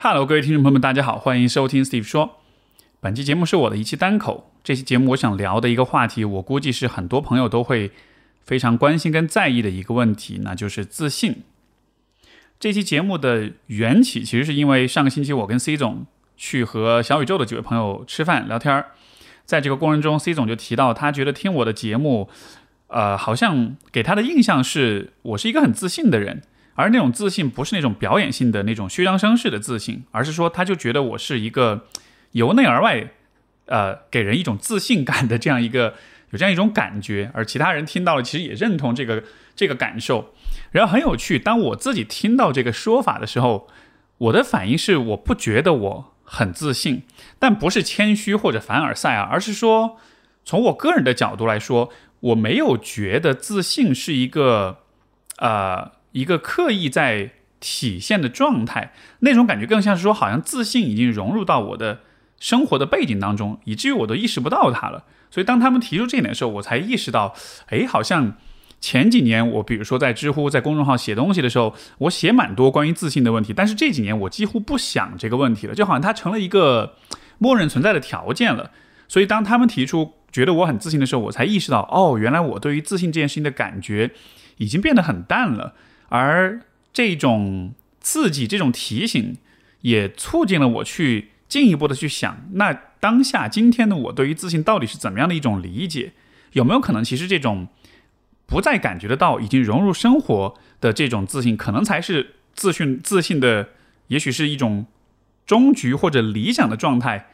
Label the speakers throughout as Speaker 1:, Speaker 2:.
Speaker 1: Hello，各位听众朋友们，大家好，欢迎收听 Steve 说。本期节目是我的一期单口。这期节目我想聊的一个话题，我估计是很多朋友都会非常关心跟在意的一个问题，那就是自信。这期节目的缘起，其实是因为上个星期我跟 C 总去和小宇宙的几位朋友吃饭聊天儿，在这个过程中，C 总就提到他觉得听我的节目，呃，好像给他的印象是我是一个很自信的人。而那种自信不是那种表演性的那种虚张声势的自信，而是说他就觉得我是一个由内而外，呃，给人一种自信感的这样一个有这样一种感觉，而其他人听到了其实也认同这个这个感受。然后很有趣，当我自己听到这个说法的时候，我的反应是我不觉得我很自信，但不是谦虚或者凡尔赛啊，而是说从我个人的角度来说，我没有觉得自信是一个呃。一个刻意在体现的状态，那种感觉更像是说，好像自信已经融入到我的生活的背景当中，以至于我都意识不到它了。所以当他们提出这一点的时候，我才意识到，哎，好像前几年我比如说在知乎、在公众号写东西的时候，我写蛮多关于自信的问题，但是这几年我几乎不想这个问题了，就好像它成了一个默认存在的条件了。所以当他们提出觉得我很自信的时候，我才意识到，哦，原来我对于自信这件事情的感觉已经变得很淡了。而这种刺激、这种提醒，也促进了我去进一步的去想，那当下今天的我对于自信到底是怎么样的一种理解？有没有可能，其实这种不再感觉得到、已经融入生活的这种自信，可能才是自信、自信的，也许是一种终局或者理想的状态，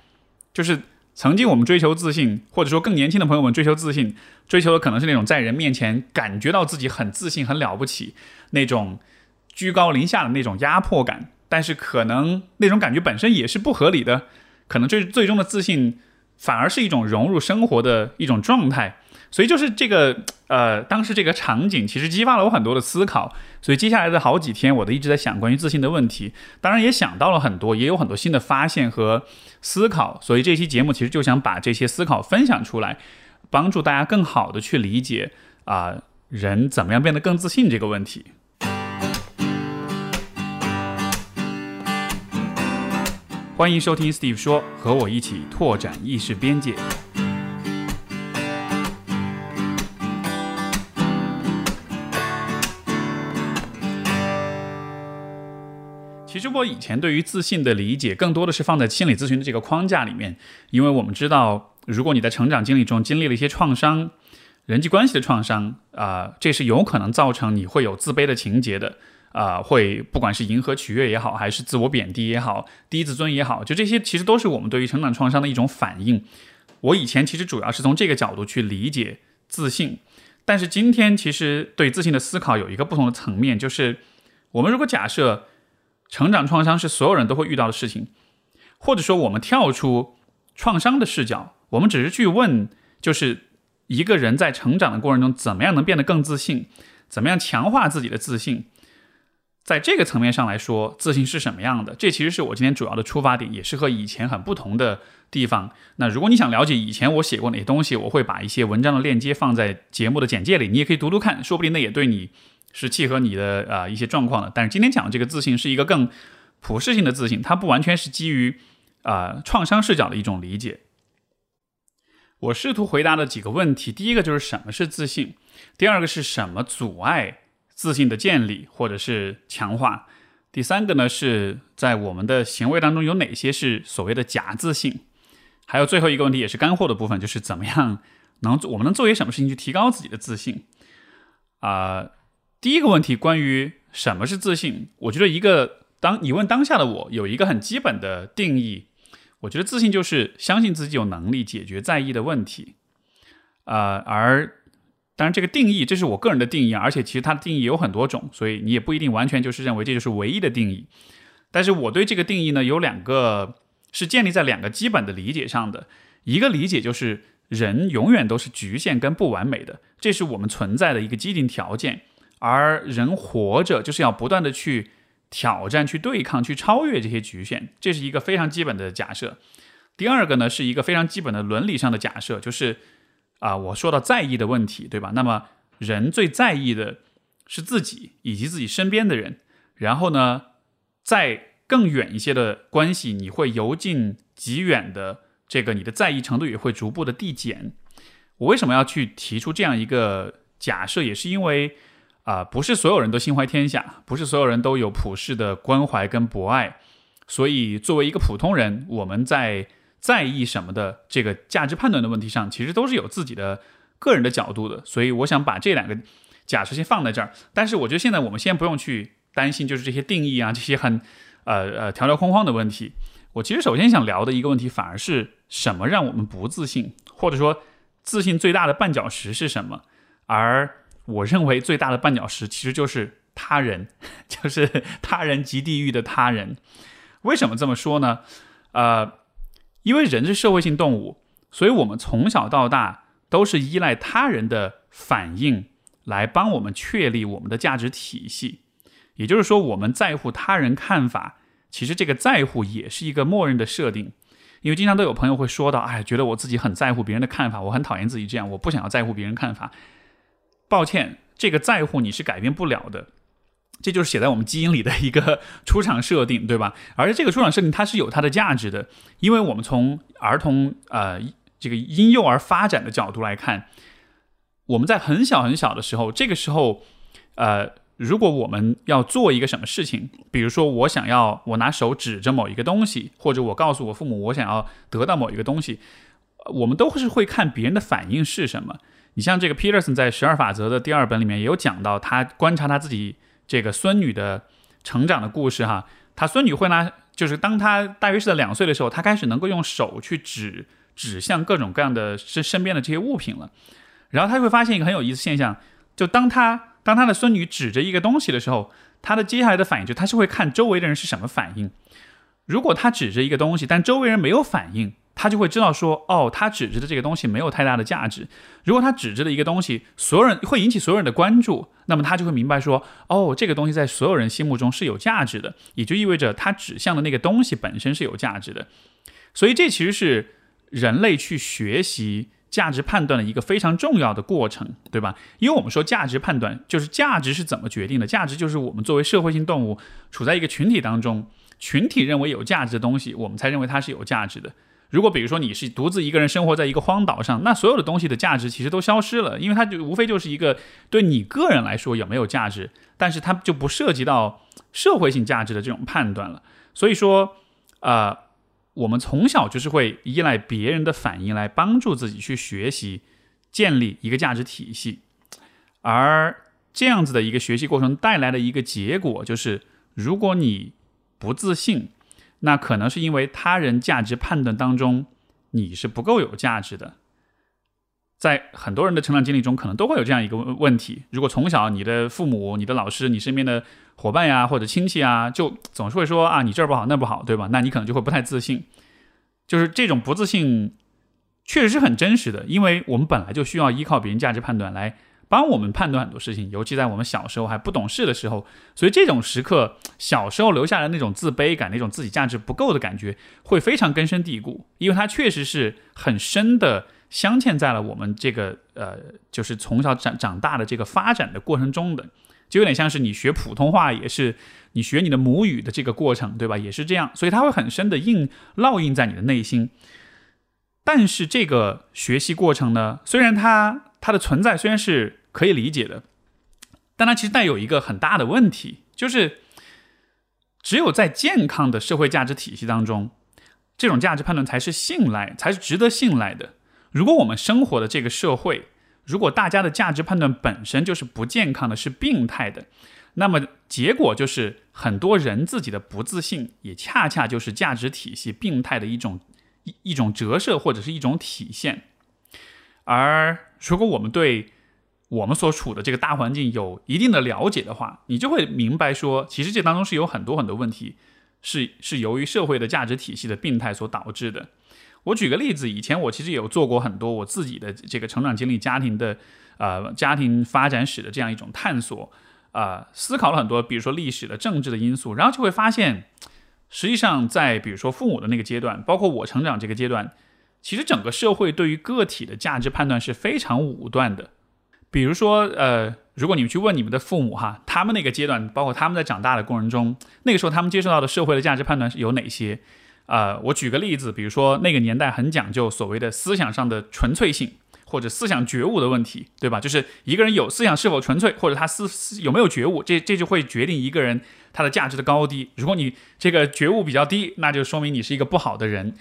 Speaker 1: 就是。曾经我们追求自信，或者说更年轻的朋友们追求自信，追求的可能是那种在人面前感觉到自己很自信、很了不起，那种居高临下的那种压迫感。但是可能那种感觉本身也是不合理的，可能最最终的自信反而是一种融入生活的一种状态。所以就是这个，呃，当时这个场景其实激发了我很多的思考。所以接下来的好几天，我都一直在想关于自信的问题。当然也想到了很多，也有很多新的发现和思考。所以这期节目其实就想把这些思考分享出来，帮助大家更好的去理解啊，人怎么样变得更自信这个问题。欢迎收听 Steve 说，和我一起拓展意识边界。其实我以前对于自信的理解，更多的是放在心理咨询的这个框架里面，因为我们知道，如果你在成长经历中经历了一些创伤，人际关系的创伤啊，这是有可能造成你会有自卑的情节的啊，会不管是迎合取悦也好，还是自我贬低也好，低自尊也好，就这些其实都是我们对于成长创伤的一种反应。我以前其实主要是从这个角度去理解自信，但是今天其实对自信的思考有一个不同的层面，就是我们如果假设。成长创伤是所有人都会遇到的事情，或者说我们跳出创伤的视角，我们只是去问，就是一个人在成长的过程中，怎么样能变得更自信，怎么样强化自己的自信，在这个层面上来说，自信是什么样的？这其实是我今天主要的出发点，也是和以前很不同的地方。那如果你想了解以前我写过哪些东西，我会把一些文章的链接放在节目的简介里，你也可以读读看，说不定那也对你。是契合你的啊一些状况的，但是今天讲的这个自信是一个更普世性的自信，它不完全是基于啊创伤视角的一种理解。我试图回答的几个问题，第一个就是什么是自信，第二个是什么阻碍自信的建立或者是强化，第三个呢是在我们的行为当中有哪些是所谓的假自信，还有最后一个问题也是干货的部分，就是怎么样能我们能做些什么事情去提高自己的自信啊。第一个问题，关于什么是自信，我觉得一个当你问当下的我，有一个很基本的定义。我觉得自信就是相信自己有能力解决在意的问题。呃，而当然这个定义，这是我个人的定义，啊而且其实它的定义有很多种，所以你也不一定完全就是认为这就是唯一的定义。但是我对这个定义呢，有两个是建立在两个基本的理解上的。一个理解就是人永远都是局限跟不完美的，这是我们存在的一个基定条件。而人活着就是要不断的去挑战、去对抗、去超越这些局限，这是一个非常基本的假设。第二个呢，是一个非常基本的伦理上的假设，就是啊，我说到在意的问题，对吧？那么人最在意的是自己以及自己身边的人，然后呢，在更远一些的关系，你会由近及远的这个你的在意程度也会逐步的递减。我为什么要去提出这样一个假设，也是因为啊，不是所有人都心怀天下，不是所有人都有普世的关怀跟博爱，所以作为一个普通人，我们在在意什么的这个价值判断的问题上，其实都是有自己的个人的角度的。所以我想把这两个假设先放在这儿。但是我觉得现在我们先不用去担心，就是这些定义啊，这些很呃呃条条框框的问题。我其实首先想聊的一个问题，反而是什么让我们不自信，或者说。自信最大的绊脚石是什么？而我认为最大的绊脚石其实就是他人，就是他人即地狱的他人。为什么这么说呢？呃，因为人是社会性动物，所以我们从小到大都是依赖他人的反应来帮我们确立我们的价值体系。也就是说，我们在乎他人看法，其实这个在乎也是一个默认的设定。因为经常都有朋友会说到，哎，觉得我自己很在乎别人的看法，我很讨厌自己这样，我不想要在乎别人看法。抱歉，这个在乎你是改变不了的，这就是写在我们基因里的一个出厂设定，对吧？而且这个出厂设定它是有它的价值的，因为我们从儿童呃这个婴幼儿发展的角度来看，我们在很小很小的时候，这个时候呃。如果我们要做一个什么事情，比如说我想要我拿手指着某一个东西，或者我告诉我父母我想要得到某一个东西，我们都是会看别人的反应是什么。你像这个 Peterson 在十二法则的第二本里面也有讲到，他观察他自己这个孙女的成长的故事哈。他孙女会拿，就是当他大约是在两岁的时候，他开始能够用手去指指向各种各样的身身边的这些物品了。然后他会发现一个很有意思现象，就当他。当他的孙女指着一个东西的时候，他的接下来的反应就他是会看周围的人是什么反应。如果他指着一个东西，但周围人没有反应，他就会知道说，哦，他指着的这个东西没有太大的价值。如果他指着的一个东西，所有人会引起所有人的关注，那么他就会明白说，哦，这个东西在所有人心目中是有价值的，也就意味着他指向的那个东西本身是有价值的。所以这其实是人类去学习。价值判断的一个非常重要的过程，对吧？因为我们说价值判断就是价值是怎么决定的？价值就是我们作为社会性动物处在一个群体当中，群体认为有价值的东西，我们才认为它是有价值的。如果比如说你是独自一个人生活在一个荒岛上，那所有的东西的价值其实都消失了，因为它就无非就是一个对你个人来说有没有价值，但是它就不涉及到社会性价值的这种判断了。所以说，呃。我们从小就是会依赖别人的反应来帮助自己去学习，建立一个价值体系，而这样子的一个学习过程带来的一个结果就是，如果你不自信，那可能是因为他人价值判断当中你是不够有价值的。在很多人的成长经历中，可能都会有这样一个问题：如果从小你的父母、你的老师、你身边的伙伴呀，或者亲戚啊，就总是会说啊，你这儿不好，那不好，对吧？那你可能就会不太自信。就是这种不自信，确实是很真实的，因为我们本来就需要依靠别人价值判断来帮我们判断很多事情，尤其在我们小时候还不懂事的时候。所以这种时刻，小时候留下来那种自卑感、那种自己价值不够的感觉，会非常根深蒂固，因为它确实是很深的。镶嵌在了我们这个呃，就是从小长长大的这个发展的过程中的，就有点像是你学普通话也是你学你的母语的这个过程，对吧？也是这样，所以它会很深的印烙印在你的内心。但是这个学习过程呢，虽然它它的存在虽然是可以理解的，但它其实带有一个很大的问题，就是只有在健康的社会价值体系当中，这种价值判断才是信赖，才是值得信赖的。如果我们生活的这个社会，如果大家的价值判断本身就是不健康的，是病态的，那么结果就是很多人自己的不自信，也恰恰就是价值体系病态的一种一一种折射或者是一种体现。而如果我们对我们所处的这个大环境有一定的了解的话，你就会明白说，其实这当中是有很多很多问题，是是由于社会的价值体系的病态所导致的。我举个例子，以前我其实有做过很多我自己的这个成长经历、家庭的，呃，家庭发展史的这样一种探索，啊，思考了很多，比如说历史的、政治的因素，然后就会发现，实际上在比如说父母的那个阶段，包括我成长这个阶段，其实整个社会对于个体的价值判断是非常武断的。比如说，呃，如果你们去问你们的父母哈，他们那个阶段，包括他们在长大的过程中，那个时候他们接受到的社会的价值判断是有哪些？啊，我举个例子，比如说那个年代很讲究所谓的思想上的纯粹性。或者思想觉悟的问题，对吧？就是一个人有思想是否纯粹，或者他思有没有觉悟，这这就会决定一个人他的价值的高低。如果你这个觉悟比较低，那就说明你是一个不好的人。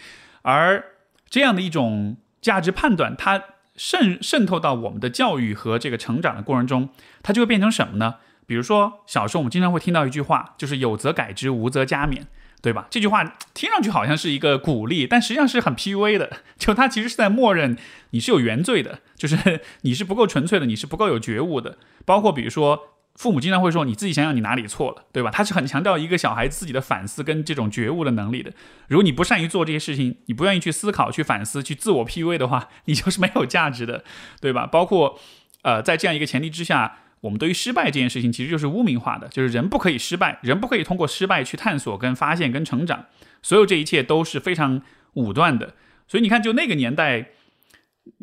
Speaker 1: 而这样的一种价值判断，它渗渗透到我们的教育和这个成长的过程中，它就会变成什么呢？比如说小时候我们经常会听到一句话，就是有则改之，无则加勉。对吧？这句话听上去好像是一个鼓励，但实际上是很 PUA 的。就它其实是在默认你是有原罪的，就是 你是不够纯粹的，你是不够有觉悟的。包括比如说，父母经常会说你自己想想你哪里错了，对吧？他是很强调一个小孩自己的反思跟这种觉悟的能力的。如果你不善于做这些事情，你不愿意去思考、去反思、去自我 PUA 的话，你就是没有价值的，对吧？包括呃，在这样一个前提之下。我们对于失败这件事情其实就是污名化的，就是人不可以失败，人不可以通过失败去探索、跟发现、跟成长，所有这一切都是非常武断的。所以你看，就那个年代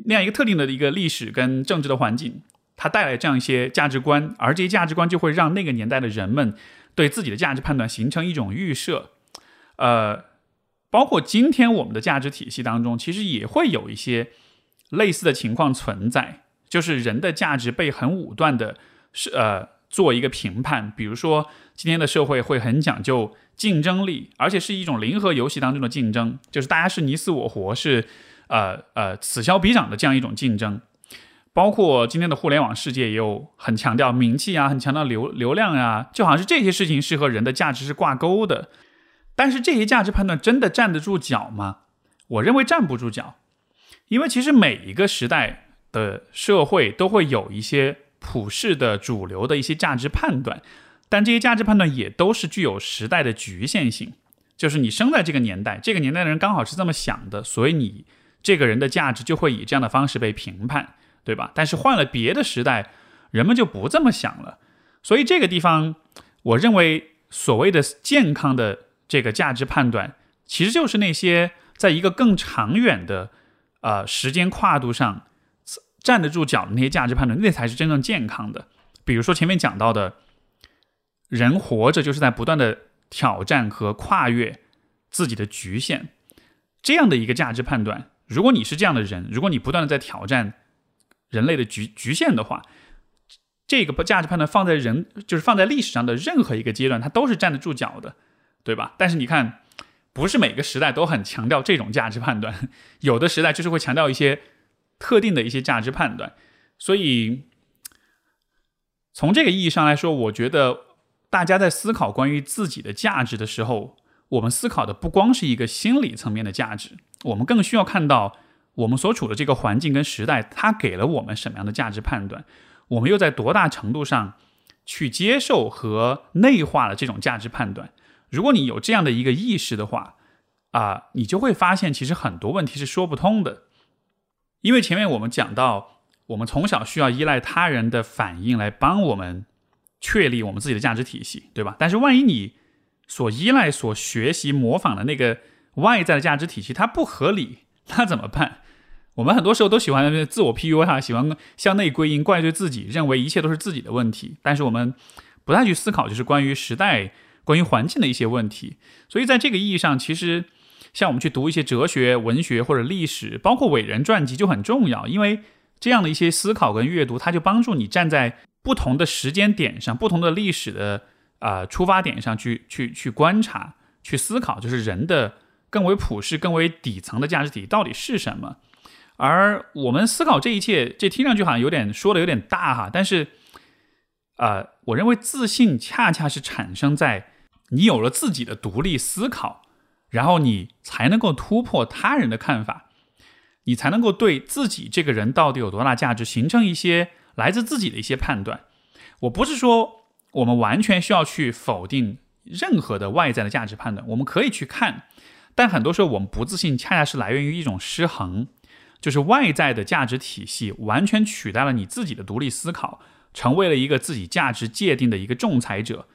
Speaker 1: 那样一个特定的一个历史跟政治的环境，它带来这样一些价值观，而这些价值观就会让那个年代的人们对自己的价值判断形成一种预设。呃，包括今天我们的价值体系当中，其实也会有一些类似的情况存在，就是人的价值被很武断的。是呃，做一个评判，比如说今天的社会会很讲究竞争力，而且是一种零和游戏当中的竞争，就是大家是你死我活，是呃呃此消彼长的这样一种竞争。包括今天的互联网世界也有很强调名气啊，很强调流流量啊，就好像是这些事情是和人的价值是挂钩的。但是这些价值判断真的站得住脚吗？我认为站不住脚，因为其实每一个时代的社会都会有一些。普世的主流的一些价值判断，但这些价值判断也都是具有时代的局限性。就是你生在这个年代，这个年代的人刚好是这么想的，所以你这个人的价值就会以这样的方式被评判，对吧？但是换了别的时代，人们就不这么想了。所以这个地方，我认为所谓的健康的这个价值判断，其实就是那些在一个更长远的呃时间跨度上。站得住脚的那些价值判断，那才是真正健康的。比如说前面讲到的，人活着就是在不断的挑战和跨越自己的局限，这样的一个价值判断。如果你是这样的人，如果你不断的在挑战人类的局局限的话，这个不价值判断放在人，就是放在历史上的任何一个阶段，它都是站得住脚的，对吧？但是你看，不是每个时代都很强调这种价值判断，有的时代就是会强调一些。特定的一些价值判断，所以从这个意义上来说，我觉得大家在思考关于自己的价值的时候，我们思考的不光是一个心理层面的价值，我们更需要看到我们所处的这个环境跟时代，它给了我们什么样的价值判断，我们又在多大程度上去接受和内化了这种价值判断。如果你有这样的一个意识的话，啊，你就会发现其实很多问题是说不通的。因为前面我们讲到，我们从小需要依赖他人的反应来帮我们确立我们自己的价值体系，对吧？但是万一你所依赖、所学习、模仿的那个外在的价值体系它不合理，那怎么办？我们很多时候都喜欢自我 PUA 哈，喜欢向内归因、怪罪自己，认为一切都是自己的问题。但是我们不太去思考，就是关于时代、关于环境的一些问题。所以在这个意义上，其实。像我们去读一些哲学、文学或者历史，包括伟人传记就很重要，因为这样的一些思考跟阅读，它就帮助你站在不同的时间点上、不同的历史的啊出发点上去去去观察、去思考，就是人的更为普世、更为底层的价值体到底是什么。而我们思考这一切，这听上去好像有点说的有点大哈，但是啊，我认为自信恰恰是产生在你有了自己的独立思考。然后你才能够突破他人的看法，你才能够对自己这个人到底有多大价值形成一些来自自己的一些判断。我不是说我们完全需要去否定任何的外在的价值判断，我们可以去看，但很多时候我们不自信，恰恰是来源于一种失衡，就是外在的价值体系完全取代了你自己的独立思考，成为了一个自己价值界定的一个仲裁者。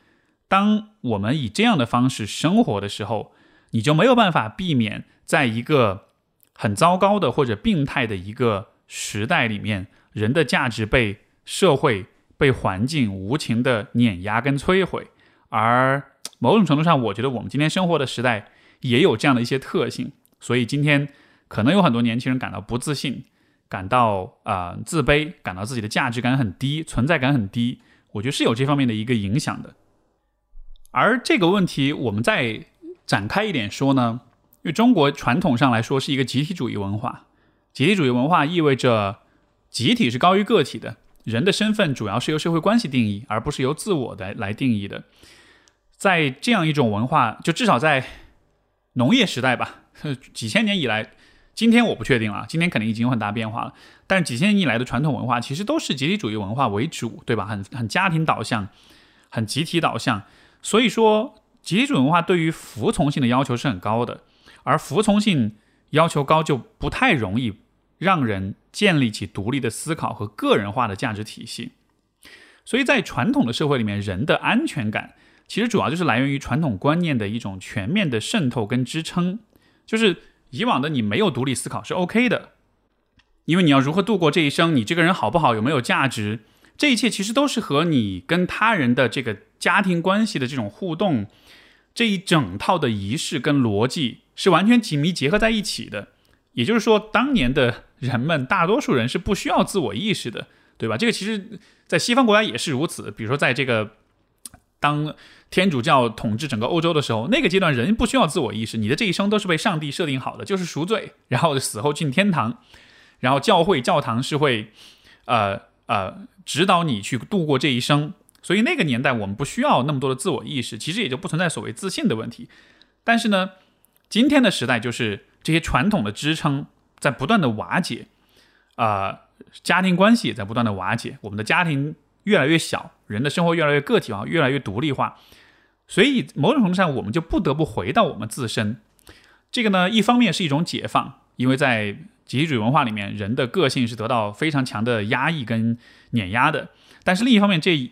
Speaker 1: 当我们以这样的方式生活的时候，你就没有办法避免，在一个很糟糕的或者病态的一个时代里面，人的价值被社会被环境无情的碾压跟摧毁，而某种程度上，我觉得我们今天生活的时代也有这样的一些特性，所以今天可能有很多年轻人感到不自信，感到啊自卑，感到自己的价值感很低，存在感很低，我觉得是有这方面的一个影响的。而这个问题，我们再展开一点说呢，因为中国传统上来说是一个集体主义文化，集体主义文化意味着集体是高于个体的，人的身份主要是由社会关系定义，而不是由自我的来定义的。在这样一种文化，就至少在农业时代吧，几千年以来，今天我不确定了，今天肯定已经有很大变化了。但是几千年以来的传统文化其实都是集体主义文化为主，对吧？很很家庭导向，很集体导向。所以说，集体主义文化对于服从性的要求是很高的，而服从性要求高，就不太容易让人建立起独立的思考和个人化的价值体系。所以在传统的社会里面，人的安全感其实主要就是来源于传统观念的一种全面的渗透跟支撑。就是以往的你没有独立思考是 OK 的，因为你要如何度过这一生，你这个人好不好，有没有价值。这一切其实都是和你跟他人的这个家庭关系的这种互动，这一整套的仪式跟逻辑是完全紧密结合在一起的。也就是说，当年的人们大多数人是不需要自我意识的，对吧？这个其实，在西方国家也是如此。比如说，在这个当天主教统治整个欧洲的时候，那个阶段人不需要自我意识，你的这一生都是被上帝设定好的，就是赎罪，然后死后进天堂，然后教会教堂是会，呃呃。指导你去度过这一生，所以那个年代我们不需要那么多的自我意识，其实也就不存在所谓自信的问题。但是呢，今天的时代就是这些传统的支撑在不断的瓦解，啊，家庭关系也在不断的瓦解，我们的家庭越来越小，人的生活越来越个体化，越来越独立化，所以某种程度上我们就不得不回到我们自身。这个呢，一方面是一种解放，因为在集体主义文化里面，人的个性是得到非常强的压抑跟碾压的。但是另一方面，这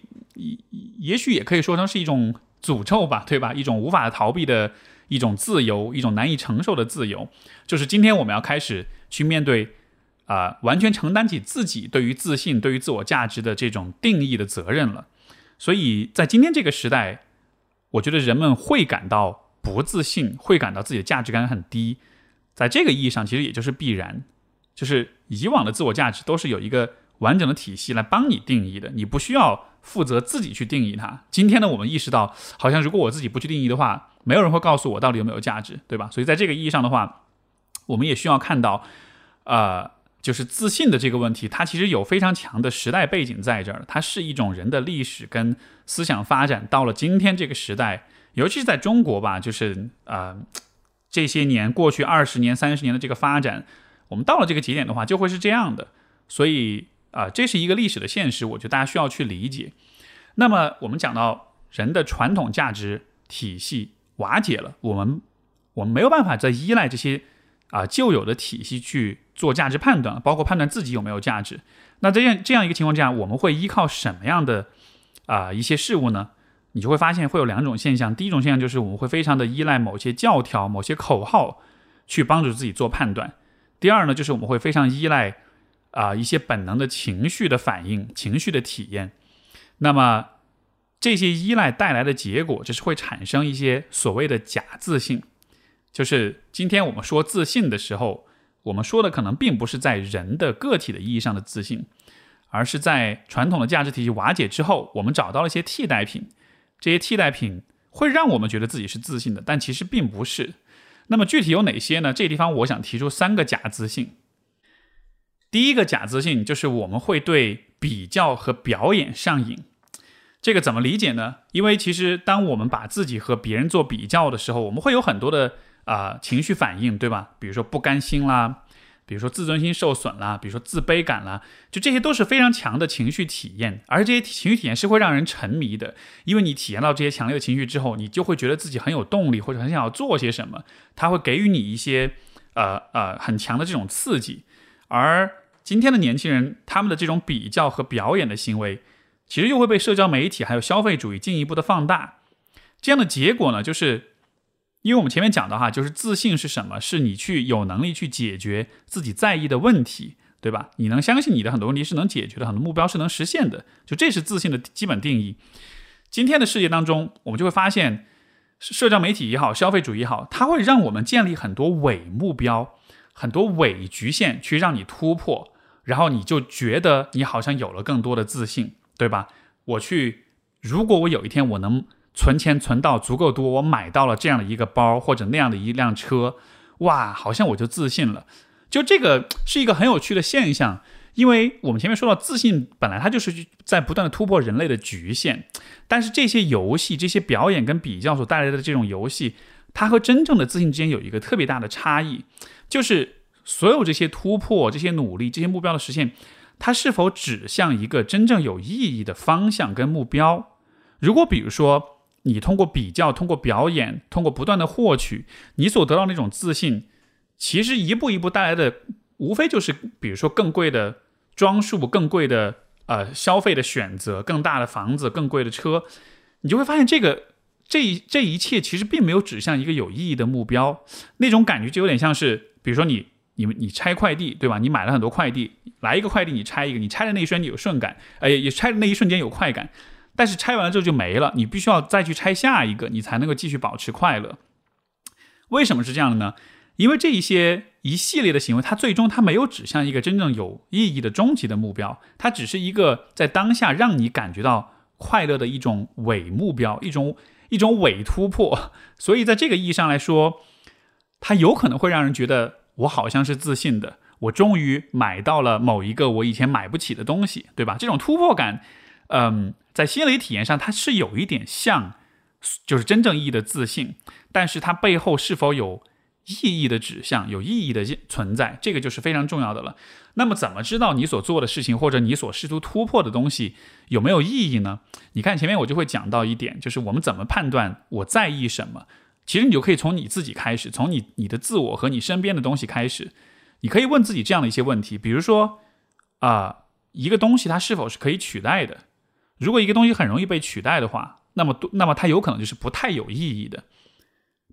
Speaker 1: 也许也可以说成是一种诅咒吧，对吧？一种无法逃避的一种自由，一种难以承受的自由。就是今天我们要开始去面对啊，完全承担起自己对于自信、对于自我价值的这种定义的责任了。所以在今天这个时代，我觉得人们会感到不自信，会感到自己的价值感很低。在这个意义上，其实也就是必然，就是以往的自我价值都是有一个完整的体系来帮你定义的，你不需要负责自己去定义它。今天呢，我们意识到，好像如果我自己不去定义的话，没有人会告诉我到底有没有价值，对吧？所以在这个意义上的话，我们也需要看到，呃，就是自信的这个问题，它其实有非常强的时代背景在这儿，它是一种人的历史跟思想发展到了今天这个时代，尤其是在中国吧，就是啊。这些年过去二十年、三十年的这个发展，我们到了这个节点的话，就会是这样的。所以啊，这是一个历史的现实，我觉得大家需要去理解。那么我们讲到人的传统价值体系瓦解了，我们我们没有办法再依赖这些啊旧有的体系去做价值判断，包括判断自己有没有价值。那这样这样一个情况下，我们会依靠什么样的啊一些事物呢？你就会发现会有两种现象，第一种现象就是我们会非常的依赖某些教条、某些口号去帮助自己做判断；第二呢，就是我们会非常依赖啊一些本能的情绪的反应、情绪的体验。那么这些依赖带来的结果，就是会产生一些所谓的假自信。就是今天我们说自信的时候，我们说的可能并不是在人的个体的意义上的自信，而是在传统的价值体系瓦解之后，我们找到了一些替代品。这些替代品会让我们觉得自己是自信的，但其实并不是。那么具体有哪些呢？这地方我想提出三个假自信。第一个假自信就是我们会对比较和表演上瘾。这个怎么理解呢？因为其实当我们把自己和别人做比较的时候，我们会有很多的啊情绪反应，对吧？比如说不甘心啦。比如说自尊心受损啦，比如说自卑感啦，就这些都是非常强的情绪体验，而这些情绪体验是会让人沉迷的，因为你体验到这些强烈的情绪之后，你就会觉得自己很有动力，或者很想要做些什么，它会给予你一些呃呃很强的这种刺激。而今天的年轻人，他们的这种比较和表演的行为，其实又会被社交媒体还有消费主义进一步的放大，这样的结果呢，就是。因为我们前面讲的哈，就是自信是什么？是你去有能力去解决自己在意的问题，对吧？你能相信你的很多问题是能解决的，很多目标是能实现的，就这是自信的基本定义。今天的世界当中，我们就会发现，社交媒体也好，消费主义也好，它会让我们建立很多伪目标，很多伪局限，去让你突破，然后你就觉得你好像有了更多的自信，对吧？我去，如果我有一天我能存钱存到足够多，我买到了这样的一个包或者那样的一辆车，哇，好像我就自信了。就这个是一个很有趣的现象，因为我们前面说到，自信本来它就是在不断的突破人类的局限，但是这些游戏、这些表演跟比较所带来的这种游戏，它和真正的自信之间有一个特别大的差异，就是所有这些突破、这些努力、这些目标的实现，它是否指向一个真正有意义的方向跟目标？如果比如说你通过比较、通过表演、通过不断的获取，你所得到那种自信。其实一步一步带来的，无非就是，比如说更贵的装束、更贵的呃消费的选择、更大的房子、更贵的车，你就会发现这个这一这一切其实并没有指向一个有意义的目标。那种感觉就有点像是，比如说你你你拆快递对吧？你买了很多快递，来一个快递你拆一个，你拆的那一瞬间有顺感，哎也拆的那一瞬间有快感，但是拆完了之后就没了，你必须要再去拆下一个，你才能够继续保持快乐。为什么是这样的呢？因为这一些一系列的行为，它最终它没有指向一个真正有意义的终极的目标，它只是一个在当下让你感觉到快乐的一种伪目标，一种一种伪突破。所以在这个意义上来说，它有可能会让人觉得我好像是自信的，我终于买到了某一个我以前买不起的东西，对吧？这种突破感，嗯，在心理体验上它是有一点像，就是真正意义的自信，但是它背后是否有？意义的指向有意义的存在，这个就是非常重要的了。那么，怎么知道你所做的事情或者你所试图突破的东西有没有意义呢？你看前面我就会讲到一点，就是我们怎么判断我在意什么。其实你就可以从你自己开始，从你你的自我和你身边的东西开始。你可以问自己这样的一些问题，比如说啊，一个东西它是否是可以取代的？如果一个东西很容易被取代的话，那么那么它有可能就是不太有意义的。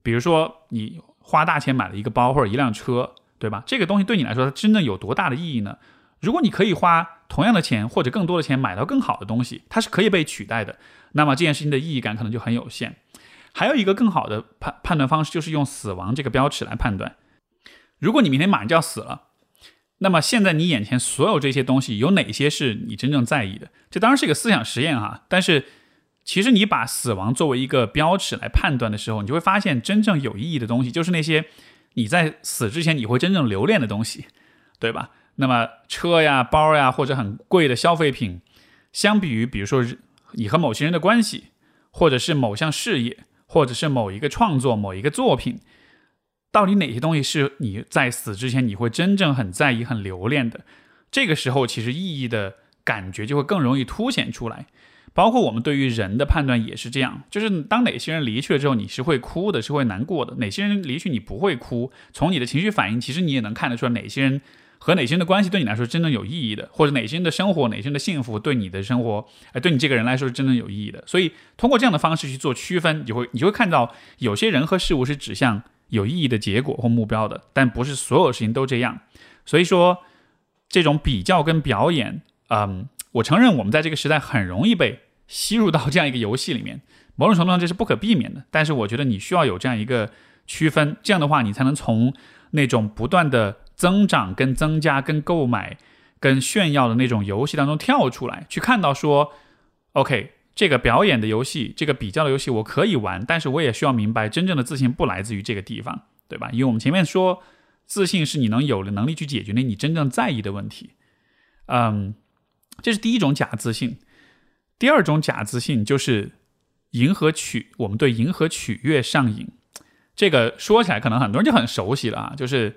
Speaker 1: 比如说你。花大钱买了一个包或者一辆车，对吧？这个东西对你来说，它真正有多大的意义呢？如果你可以花同样的钱或者更多的钱买到更好的东西，它是可以被取代的，那么这件事情的意义感可能就很有限。还有一个更好的判判断方式，就是用死亡这个标尺来判断。如果你明天马上就要死了，那么现在你眼前所有这些东西，有哪些是你真正在意的？这当然是一个思想实验哈，但是。其实你把死亡作为一个标尺来判断的时候，你就会发现真正有意义的东西，就是那些你在死之前你会真正留恋的东西，对吧？那么车呀、包呀，或者很贵的消费品，相比于比如说你和某些人的关系，或者是某项事业，或者是某一个创作、某一个作品，到底哪些东西是你在死之前你会真正很在意、很留恋的？这个时候，其实意义的感觉就会更容易凸显出来。包括我们对于人的判断也是这样，就是当哪些人离去了之后，你是会哭的，是会难过的；哪些人离去你不会哭，从你的情绪反应，其实你也能看得出来哪些人和哪些人的关系对你来说真正有意义的，或者哪些人的生活、哪些人的幸福对你的生活，哎，对你这个人来说是真正有意义的。所以通过这样的方式去做区分，你会你就会看到有些人和事物是指向有意义的结果或目标的，但不是所有事情都这样。所以说，这种比较跟表演，嗯。我承认，我们在这个时代很容易被吸入到这样一个游戏里面，某种程度上这是不可避免的。但是，我觉得你需要有这样一个区分，这样的话，你才能从那种不断的增长、跟增加、跟购买、跟炫耀的那种游戏当中跳出来，去看到说，OK，这个表演的游戏，这个比较的游戏，我可以玩，但是我也需要明白，真正的自信不来自于这个地方，对吧？因为我们前面说，自信是你能有的能力去解决那你真正在意的问题，嗯。这是第一种假自信，第二种假自信就是迎合取，我们对迎合取悦上瘾。这个说起来可能很多人就很熟悉了啊，就是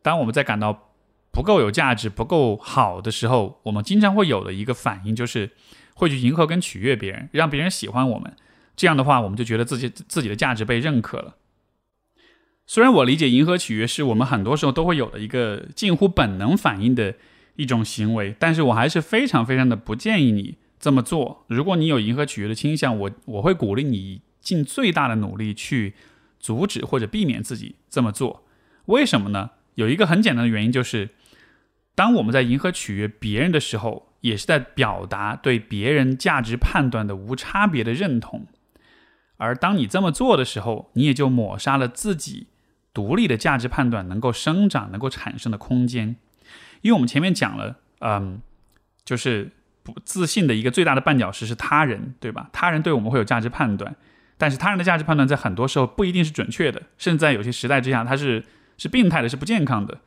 Speaker 1: 当我们在感到不够有价值、不够好的时候，我们经常会有的一个反应就是会去迎合跟取悦别人，让别人喜欢我们。这样的话，我们就觉得自己自己的价值被认可了。虽然我理解迎合取悦是我们很多时候都会有的一个近乎本能反应的。一种行为，但是我还是非常非常的不建议你这么做。如果你有迎合取悦的倾向，我我会鼓励你尽最大的努力去阻止或者避免自己这么做。为什么呢？有一个很简单的原因，就是当我们在迎合取悦别人的时候，也是在表达对别人价值判断的无差别的认同。而当你这么做的时候，你也就抹杀了自己独立的价值判断能够生长、能够产生的空间。因为我们前面讲了，嗯，就是不自信的一个最大的绊脚石是他人，对吧？他人对我们会有价值判断，但是他人的价值判断在很多时候不一定是准确的，甚至在有些时代之下，它是是病态的，是不健康的。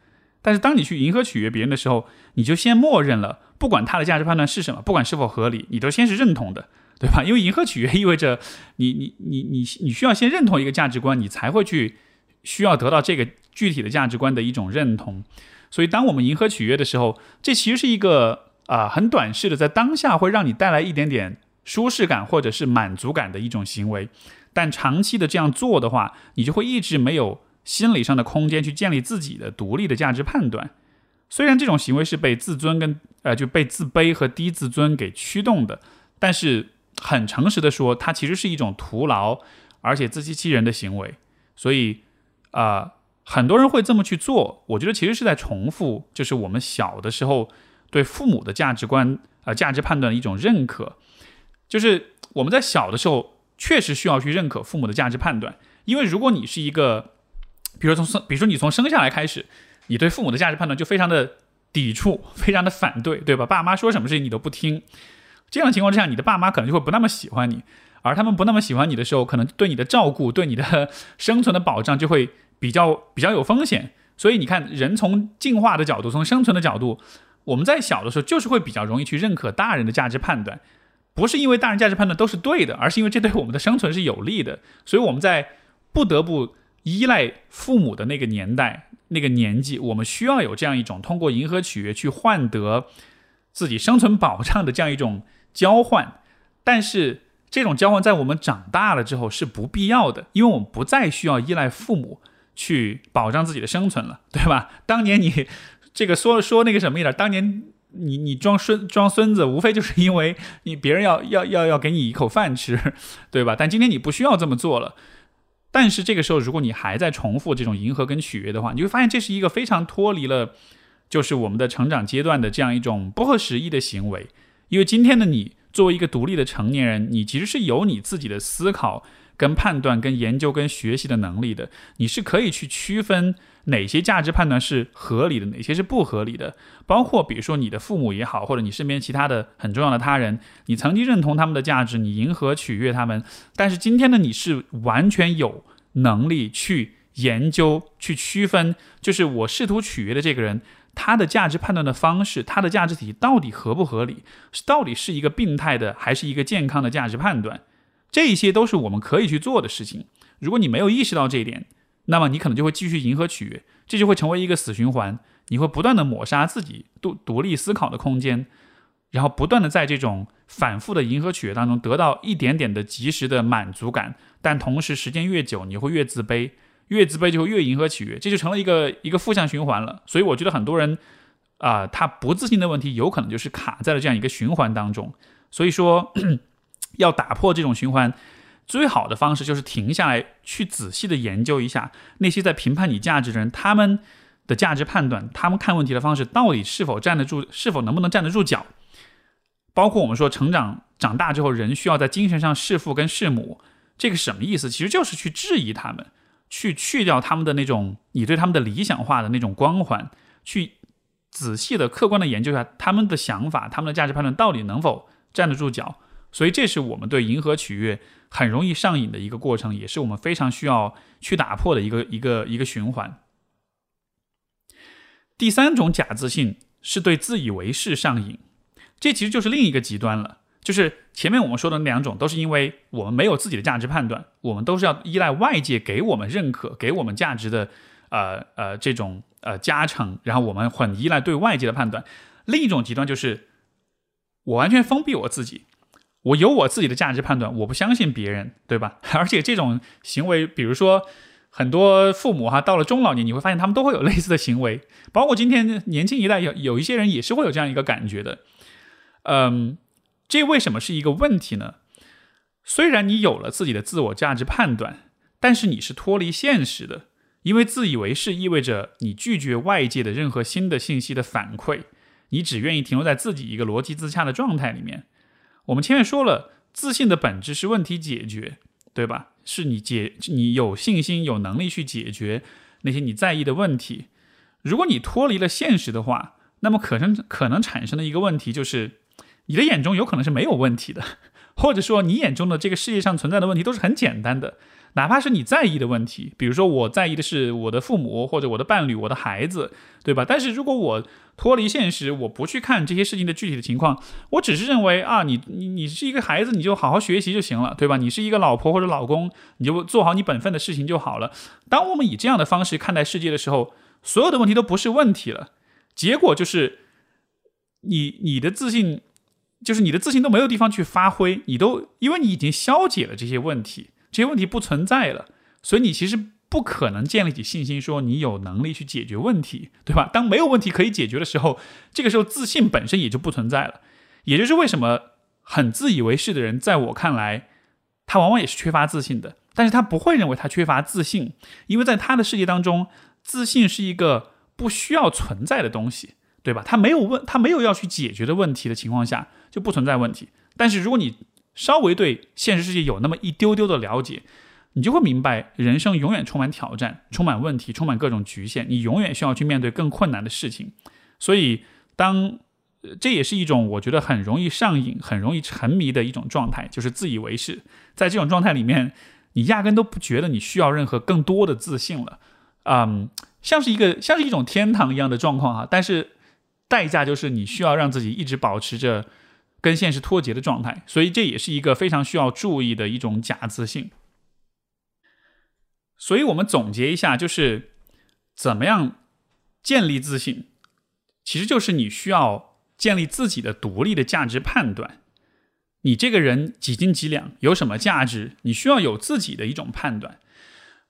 Speaker 1: 但是当你去迎合取悦别人的时候，你就先默认了，不管他的价值判断是什么，不管是否合理，你都先是认同的。对吧？因为迎合取悦意味着你你你你你需要先认同一个价值观，你才会去需要得到这个具体的价值观的一种认同。所以，当我们迎合取悦的时候，这其实是一个啊很短视的，在当下会让你带来一点点舒适感或者是满足感的一种行为。但长期的这样做的话，你就会一直没有心理上的空间去建立自己的独立的价值判断。虽然这种行为是被自尊跟呃就被自卑和低自尊给驱动的，但是。很诚实的说，它其实是一种徒劳而且自欺欺人的行为。所以，啊，很多人会这么去做。我觉得其实是在重复，就是我们小的时候对父母的价值观、呃价值判断的一种认可。就是我们在小的时候确实需要去认可父母的价值判断，因为如果你是一个，比如从生，比如说你从生下来开始，你对父母的价值判断就非常的抵触，非常的反对，对吧？爸妈说什么事情你都不听。这样的情况之下，你的爸妈可能就会不那么喜欢你，而他们不那么喜欢你的时候，可能对你的照顾、对你的 生存的保障就会比较比较有风险。所以你看，人从进化的角度、从生存的角度，我们在小的时候就是会比较容易去认可大人的价值判断，不是因为大人价值判断都是对的，而是因为这对我们的生存是有利的。所以我们在不得不依赖父母的那个年代、那个年纪，我们需要有这样一种通过迎合取悦去换得自己生存保障的这样一种。交换，但是这种交换在我们长大了之后是不必要的，因为我们不再需要依赖父母去保障自己的生存了，对吧？当年你这个说说那个什么一点，当年你你装孙装孙子，无非就是因为你别人要要要要给你一口饭吃，对吧？但今天你不需要这么做了。但是这个时候，如果你还在重复这种迎合跟取悦的话，你会发现这是一个非常脱离了就是我们的成长阶段的这样一种不合时宜的行为。因为今天的你作为一个独立的成年人，你其实是有你自己的思考、跟判断、跟研究、跟学习的能力的。你是可以去区分哪些价值判断是合理的，哪些是不合理的。包括比如说你的父母也好，或者你身边其他的很重要的他人，你曾经认同他们的价值，你迎合取悦他们。但是今天的你是完全有能力去研究、去区分，就是我试图取悦的这个人。他的价值判断的方式，他的价值体到底合不合理？到底是一个病态的，还是一个健康的价值判断？这些都是我们可以去做的事情。如果你没有意识到这一点，那么你可能就会继续迎合取悦，这就会成为一个死循环。你会不断的抹杀自己独独立思考的空间，然后不断的在这种反复的迎合取悦当中得到一点点的及时的满足感，但同时时间越久，你会越自卑。越自卑就会越迎合取悦，这就成了一个一个负向循环了。所以我觉得很多人啊，他不自信的问题有可能就是卡在了这样一个循环当中。所以说，要打破这种循环，最好的方式就是停下来，去仔细的研究一下那些在评判你价值的人，他们的价值判断，他们看问题的方式到底是否站得住，是否能不能站得住脚。包括我们说成长长大之后，人需要在精神上弑父跟弑母，这个什么意思？其实就是去质疑他们。去去掉他们的那种你对他们的理想化的那种光环，去仔细的、客观的研究一下他们的想法、他们的价值判断到底能否站得住脚。所以，这是我们对迎合取悦很容易上瘾的一个过程，也是我们非常需要去打破的一个一个一个循环。第三种假自信是对自以为是上瘾，这其实就是另一个极端了。就是前面我们说的那两种，都是因为我们没有自己的价值判断，我们都是要依赖外界给我们认可、给我们价值的，呃呃这种呃加成，然后我们很依赖对外界的判断。另一种极端就是我完全封闭我自己，我有我自己的价值判断，我不相信别人，对吧？而且这种行为，比如说很多父母哈，到了中老年，你会发现他们都会有类似的行为，包括今天年轻一代有有一些人也是会有这样一个感觉的，嗯。这为什么是一个问题呢？虽然你有了自己的自我价值判断，但是你是脱离现实的，因为自以为是意味着你拒绝外界的任何新的信息的反馈，你只愿意停留在自己一个逻辑自洽的状态里面。我们前面说了，自信的本质是问题解决，对吧？是你解，你有信心、有能力去解决那些你在意的问题。如果你脱离了现实的话，那么可能可能产生的一个问题就是，你的眼中有可能是没有问题的，或者说你眼中的这个世界上存在的问题都是很简单的。哪怕是你在意的问题，比如说我在意的是我的父母或者我的伴侣、我的孩子，对吧？但是如果我脱离现实，我不去看这些事情的具体的情况，我只是认为啊，你你你是一个孩子，你就好好学习就行了，对吧？你是一个老婆或者老公，你就做好你本分的事情就好了。当我们以这样的方式看待世界的时候，所有的问题都不是问题了。结果就是，你你的自信，就是你的自信都没有地方去发挥，你都因为你已经消解了这些问题。这些问题不存在了，所以你其实不可能建立起信心，说你有能力去解决问题，对吧？当没有问题可以解决的时候，这个时候自信本身也就不存在了。也就是为什么很自以为是的人，在我看来，他往往也是缺乏自信的。但是他不会认为他缺乏自信，因为在他的世界当中，自信是一个不需要存在的东西，对吧？他没有问，他没有要去解决的问题的情况下，就不存在问题。但是如果你稍微对现实世界有那么一丢丢的了解，你就会明白，人生永远充满挑战，充满问题，充满各种局限。你永远需要去面对更困难的事情。所以，当这也是一种我觉得很容易上瘾、很容易沉迷的一种状态，就是自以为是。在这种状态里面，你压根都不觉得你需要任何更多的自信了，嗯，像是一个像是一种天堂一样的状况啊。但是代价就是你需要让自己一直保持着。跟现实脱节的状态，所以这也是一个非常需要注意的一种假自信。所以我们总结一下，就是怎么样建立自信，其实就是你需要建立自己的独立的价值判断。你这个人几斤几两，有什么价值，你需要有自己的一种判断。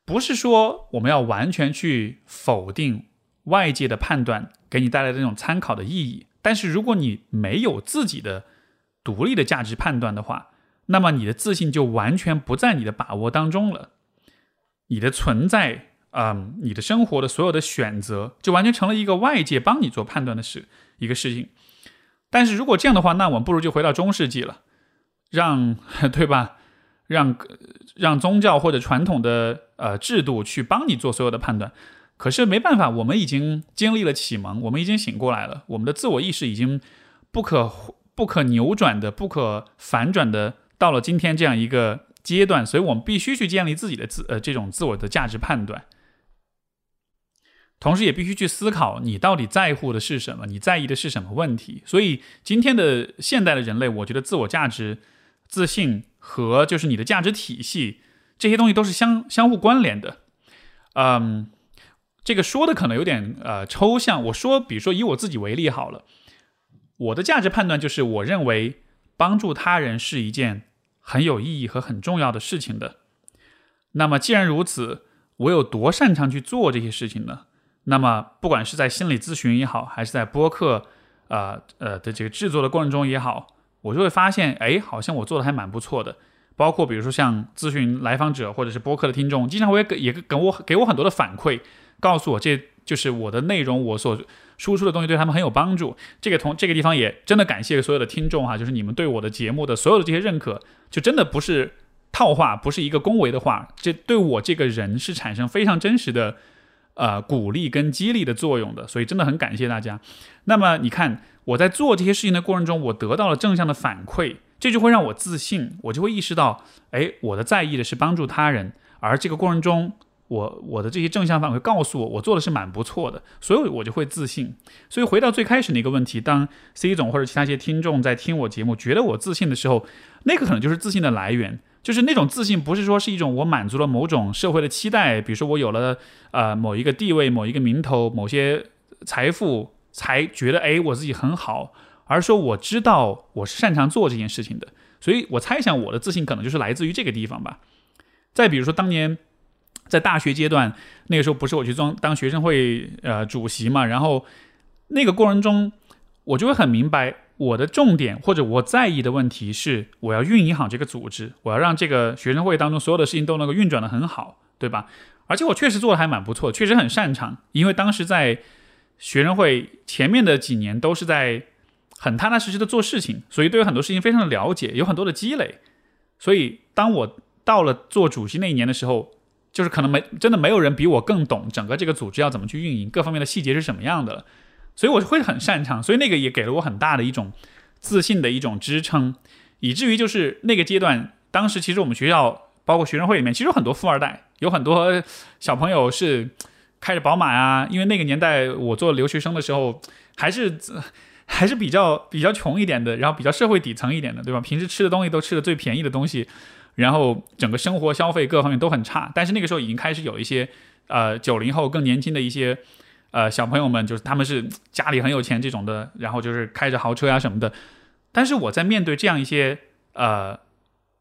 Speaker 1: 不是说我们要完全去否定外界的判断给你带来的那种参考的意义，但是如果你没有自己的独立的价值判断的话，那么你的自信就完全不在你的把握当中了。你的存在，嗯，你的生活的所有的选择，就完全成了一个外界帮你做判断的事，一个事情。但是如果这样的话，那我们不如就回到中世纪了，让 对吧？让让宗教或者传统的呃制度去帮你做所有的判断。可是没办法，我们已经经历了启蒙，我们已经醒过来了，我们的自我意识已经不可。不可扭转的、不可反转的，到了今天这样一个阶段，所以我们必须去建立自己的自呃这种自我的价值判断，同时也必须去思考你到底在乎的是什么，你在意的是什么问题。所以今天的现代的人类，我觉得自我价值、自信和就是你的价值体系这些东西都是相相互关联的。嗯，这个说的可能有点呃抽象，我说，比如说以我自己为例好了。我的价值判断就是，我认为帮助他人是一件很有意义和很重要的事情的。那么，既然如此，我有多擅长去做这些事情呢？那么，不管是在心理咨询也好，还是在播客，呃呃的这个制作的过程中也好，我就会发现，哎，好像我做的还蛮不错的。包括比如说像咨询来访者或者是播客的听众，经常会给也给我给我很多的反馈，告诉我这就是我的内容，我所。输出的东西对他们很有帮助，这个同这个地方也真的感谢所有的听众哈，就是你们对我的节目的所有的这些认可，就真的不是套话，不是一个恭维的话，这对我这个人是产生非常真实的呃鼓励跟激励的作用的，所以真的很感谢大家。那么你看我在做这些事情的过程中，我得到了正向的反馈，这就会让我自信，我就会意识到，哎，我的在意的是帮助他人，而这个过程中。我我的这些正向反馈告诉我，我做的是蛮不错的，所以我就会自信。所以回到最开始的一个问题，当 C 总或者其他一些听众在听我节目，觉得我自信的时候，那个可能就是自信的来源，就是那种自信不是说是一种我满足了某种社会的期待，比如说我有了呃某一个地位、某一个名头、某些财富，才觉得哎我自己很好，而说我知道我是擅长做这件事情的。所以我猜想我的自信可能就是来自于这个地方吧。再比如说当年。在大学阶段，那个时候不是我去当当学生会呃主席嘛，然后那个过程中，我就会很明白我的重点或者我在意的问题是，我要运营好这个组织，我要让这个学生会当中所有的事情都能够运转的很好，对吧？而且我确实做的还蛮不错，确实很擅长。因为当时在学生会前面的几年都是在很踏踏实实的做事情，所以对于很多事情非常的了解，有很多的积累。所以当我到了做主席那一年的时候，就是可能没真的没有人比我更懂整个这个组织要怎么去运营，各方面的细节是什么样的，所以我会很擅长。所以那个也给了我很大的一种自信的一种支撑，以至于就是那个阶段，当时其实我们学校包括学生会里面，其实有很多富二代，有很多小朋友是开着宝马啊。因为那个年代我做留学生的时候，还是 还是比较比较穷一点的，然后比较社会底层一点的，对吧？平时吃的东西都吃的最便宜的东西。然后整个生活消费各方面都很差，但是那个时候已经开始有一些，呃，九零后更年轻的一些，呃，小朋友们，就是他们是家里很有钱这种的，然后就是开着豪车啊什么的。但是我在面对这样一些，呃，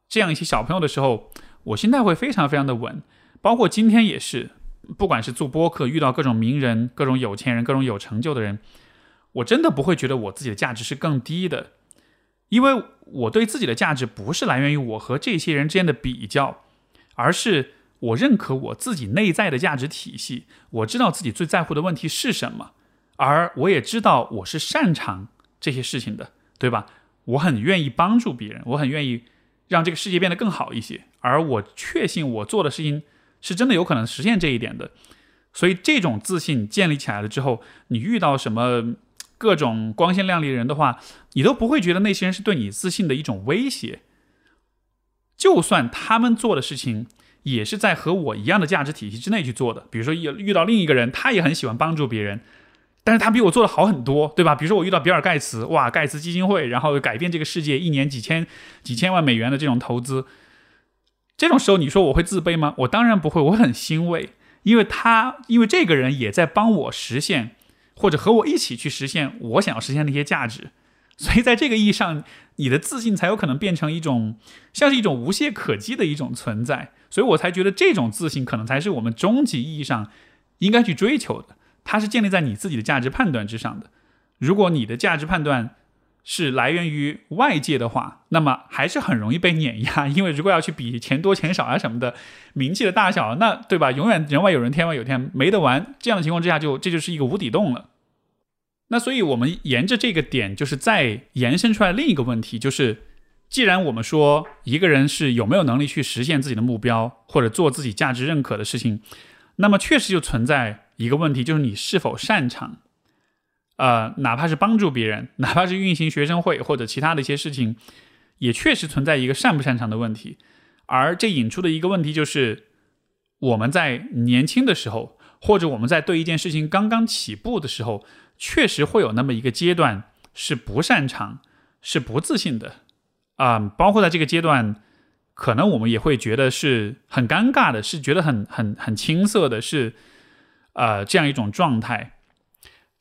Speaker 1: 这样一些小朋友的时候，我心态会非常非常的稳，包括今天也是，不管是做播客遇到各种名人、各种有钱人、各种有成就的人，我真的不会觉得我自己的价值是更低的。因为我对自己的价值不是来源于我和这些人之间的比较，而是我认可我自己内在的价值体系。我知道自己最在乎的问题是什么，而我也知道我是擅长这些事情的，对吧？我很愿意帮助别人，我很愿意让这个世界变得更好一些。而我确信我做的事情是真的有可能实现这一点的。所以这种自信建立起来了之后，你遇到什么？各种光鲜亮丽的人的话，你都不会觉得那些人是对你自信的一种威胁。就算他们做的事情也是在和我一样的价值体系之内去做的，比如说遇遇到另一个人，他也很喜欢帮助别人，但是他比我做的好很多，对吧？比如说我遇到比尔盖茨，哇，盖茨基金会，然后改变这个世界，一年几千几千万美元的这种投资，这种时候你说我会自卑吗？我当然不会，我很欣慰，因为他因为这个人也在帮我实现。或者和我一起去实现我想要实现的一些价值，所以在这个意义上，你的自信才有可能变成一种像是一种无懈可击的一种存在。所以我才觉得这种自信可能才是我们终极意义上应该去追求的。它是建立在你自己的价值判断之上的。如果你的价值判断是来源于外界的话，那么还是很容易被碾压。因为如果要去比钱多钱少啊什么的，名气的大小，那对吧？永远人外有人，天外有天，没得玩。这样的情况之下，就这就是一个无底洞了。那所以，我们沿着这个点，就是再延伸出来另一个问题，就是既然我们说一个人是有没有能力去实现自己的目标，或者做自己价值认可的事情，那么确实就存在一个问题，就是你是否擅长。呃，哪怕是帮助别人，哪怕是运行学生会或者其他的一些事情，也确实存在一个擅不擅长的问题。而这引出的一个问题就是，我们在年轻的时候，或者我们在对一件事情刚刚起步的时候。确实会有那么一个阶段是不擅长、是不自信的啊，包括在这个阶段，可能我们也会觉得是很尴尬的，是觉得很很很青涩的，是呃这样一种状态。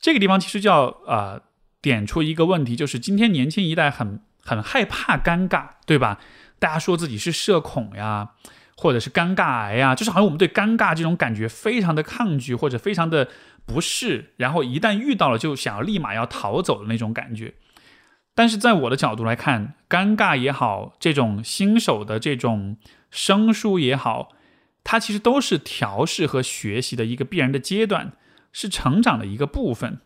Speaker 1: 这个地方其实就要呃点出一个问题，就是今天年轻一代很很害怕尴尬，对吧？大家说自己是社恐呀，或者是尴尬癌呀，就是好像我们对尴尬这种感觉非常的抗拒，或者非常的。不适，然后一旦遇到了，就想要立马要逃走的那种感觉。但是在我的角度来看，尴尬也好，这种新手的这种生疏也好，它其实都是调试和学习的一个必然的阶段，是成长的一个部分。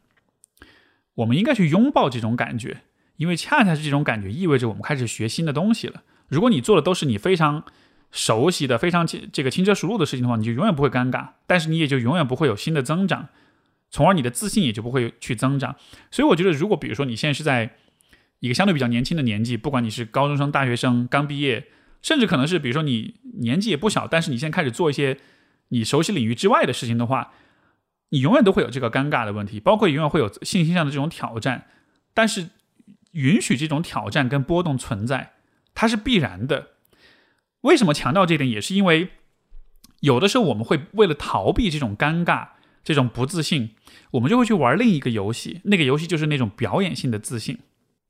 Speaker 1: 我们应该去拥抱这种感觉，因为恰恰是这种感觉意味着我们开始学新的东西了。如果你做的都是你非常熟悉的、非常这个轻车熟路的事情的话，你就永远不会尴尬，但是你也就永远不会有新的增长。从而你的自信也就不会去增长，所以我觉得，如果比如说你现在是在一个相对比较年轻的年纪，不管你是高中生、大学生刚毕业，甚至可能是比如说你年纪也不小，但是你现在开始做一些你熟悉领域之外的事情的话，你永远都会有这个尴尬的问题，包括永远会有信心上的这种挑战。但是允许这种挑战跟波动存在，它是必然的。为什么强调这点？也是因为有的时候我们会为了逃避这种尴尬。这种不自信，我们就会去玩另一个游戏。那个游戏就是那种表演性的自信，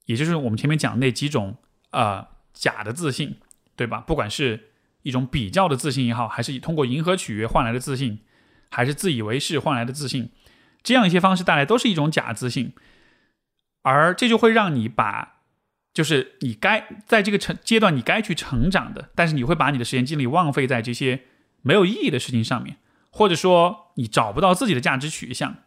Speaker 1: 也就是我们前面讲那几种呃假的自信，对吧？不管是一种比较的自信也好，还是通过迎合取悦换来的自信，还是自以为是换来的自信，这样一些方式带来都是一种假自信。而这就会让你把，就是你该在这个成阶段你该去成长的，但是你会把你的时间精力浪费在这些没有意义的事情上面。或者说你找不到自己的价值取向。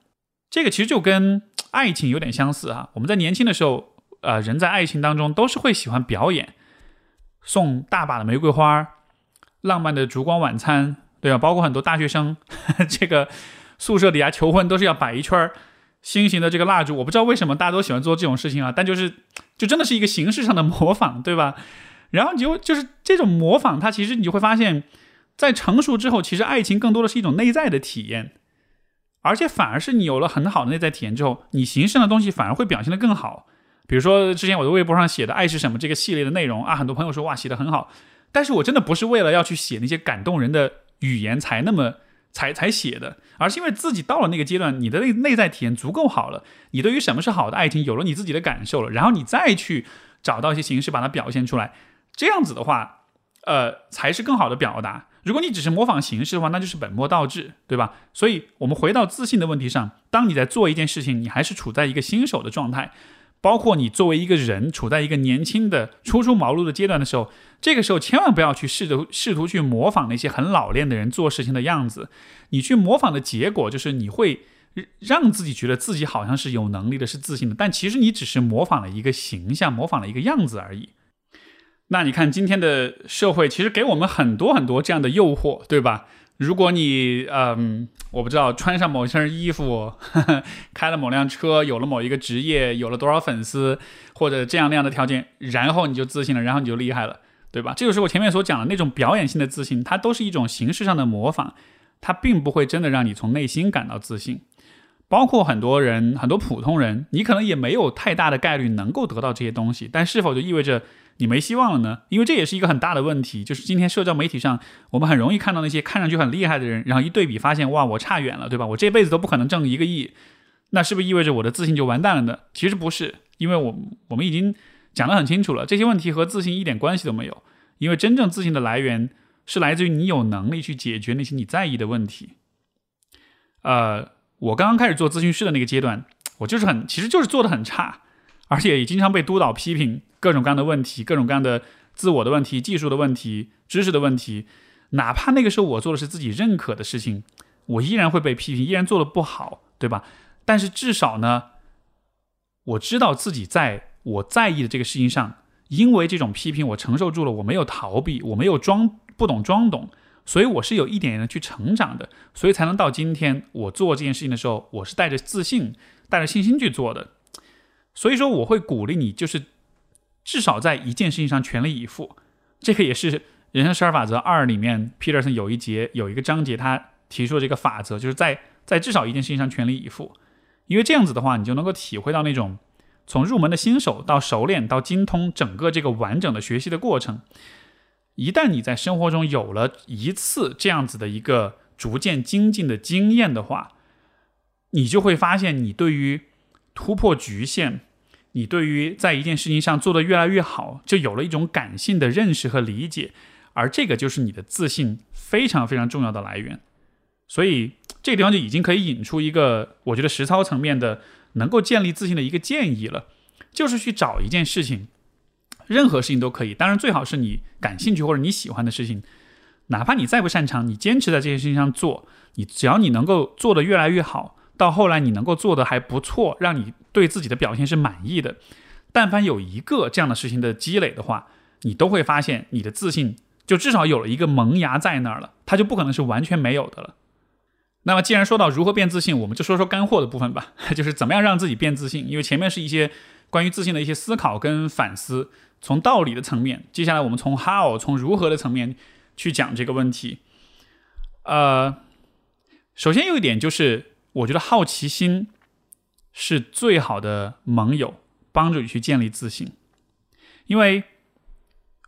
Speaker 1: 这个其实就跟爱情有点相似哈。我们在年轻的时候，呃，人在爱情当中都是会喜欢表演，送大把的玫瑰花，浪漫的烛光晚餐，对吧？包括很多大学生，这个宿舍里啊求婚都是要摆一圈心形的这个蜡烛。我不知道为什么大家都喜欢做这种事情啊，但就是就真的是一个形式上的模仿，对吧？然后你就就是这种模仿，它其实你就会发现，在成熟之后，其实爱情更多的是一种内在的体验。而且反而是你有了很好的内在体验之后，你形式上的东西反而会表现得更好。比如说之前我在微博上写的《爱是什么》这个系列的内容啊，很多朋友说哇写得很好，但是我真的不是为了要去写那些感动人的语言才那么才才写的，而是因为自己到了那个阶段，你的内内在体验足够好了，你对于什么是好的爱情有了你自己的感受了，然后你再去找到一些形式把它表现出来，这样子的话，呃，才是更好的表达。如果你只是模仿形式的话，那就是本末倒置，对吧？所以，我们回到自信的问题上，当你在做一件事情，你还是处在一个新手的状态，包括你作为一个人处在一个年轻的初出茅庐的阶段的时候，这个时候千万不要去试图试图去模仿那些很老练的人做事情的样子。你去模仿的结果就是你会让自己觉得自己好像是有能力的，是自信的，但其实你只是模仿了一个形象，模仿了一个样子而已。那你看，今天的社会其实给我们很多很多这样的诱惑，对吧？如果你，嗯，我不知道穿上某身衣服，开了某辆车，有了某一个职业，有了多少粉丝，或者这样那样的条件，然后你就自信了，然后你就厉害了，对吧？这就是我前面所讲的那种表演性的自信，它都是一种形式上的模仿，它并不会真的让你从内心感到自信。包括很多人，很多普通人，你可能也没有太大的概率能够得到这些东西，但是否就意味着？你没希望了呢？因为这也是一个很大的问题，就是今天社交媒体上，我们很容易看到那些看上去很厉害的人，然后一对比发现，哇，我差远了，对吧？我这辈子都不可能挣一个亿，那是不是意味着我的自信就完蛋了呢？其实不是，因为我我们已经讲得很清楚了，这些问题和自信一点关系都没有，因为真正自信的来源是来自于你有能力去解决那些你在意的问题。呃，我刚刚开始做咨询师的那个阶段，我就是很，其实就是做的很差。而且也经常被督导批评各种各样的问题，各种各样的自我的问题、技术的问题、知识的问题。哪怕那个时候我做的是自己认可的事情，我依然会被批评，依然做的不好，对吧？但是至少呢，我知道自己在我在意的这个事情上，因为这种批评我承受住了，我没有逃避，我没有装不懂装懂，所以我是有一点点的去成长的，所以才能到今天我做这件事情的时候，我是带着自信、带着信心去做的。所以说，我会鼓励你，就是至少在一件事情上全力以赴。这个也是《人生十二法则二》里面，Peterson 有一节有一个章节，他提出的这个法则，就是在在至少一件事情上全力以赴。因为这样子的话，你就能够体会到那种从入门的新手到熟练到精通整个这个完整的学习的过程。一旦你在生活中有了一次这样子的一个逐渐精进的经验的话，你就会发现你对于突破局限，你对于在一件事情上做得越来越好，就有了一种感性的认识和理解，而这个就是你的自信非常非常重要的来源。所以这个地方就已经可以引出一个我觉得实操层面的能够建立自信的一个建议了，就是去找一件事情，任何事情都可以，当然最好是你感兴趣或者你喜欢的事情，哪怕你再不擅长，你坚持在这件事情上做，你只要你能够做得越来越好。到后来，你能够做的还不错，让你对自己的表现是满意的。但凡有一个这样的事情的积累的话，你都会发现你的自信就至少有了一个萌芽在那儿了，它就不可能是完全没有的了。那么，既然说到如何变自信，我们就说说干货的部分吧，就是怎么样让自己变自信。因为前面是一些关于自信的一些思考跟反思，从道理的层面，接下来我们从 how 从如何的层面去讲这个问题。呃，首先有一点就是。我觉得好奇心是最好的盟友，帮助你去建立自信。因为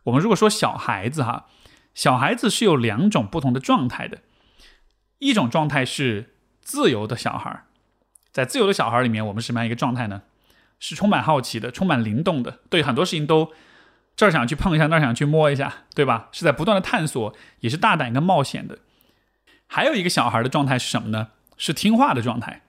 Speaker 1: 我们如果说小孩子哈，小孩子是有两种不同的状态的，一种状态是自由的小孩，在自由的小孩里面，我们什么样一个状态呢？是充满好奇的，充满灵动的，对很多事情都这儿想去碰一下，那儿想去摸一下，对吧？是在不断的探索，也是大胆跟冒险的。还有一个小孩的状态是什么呢？是听话的状态，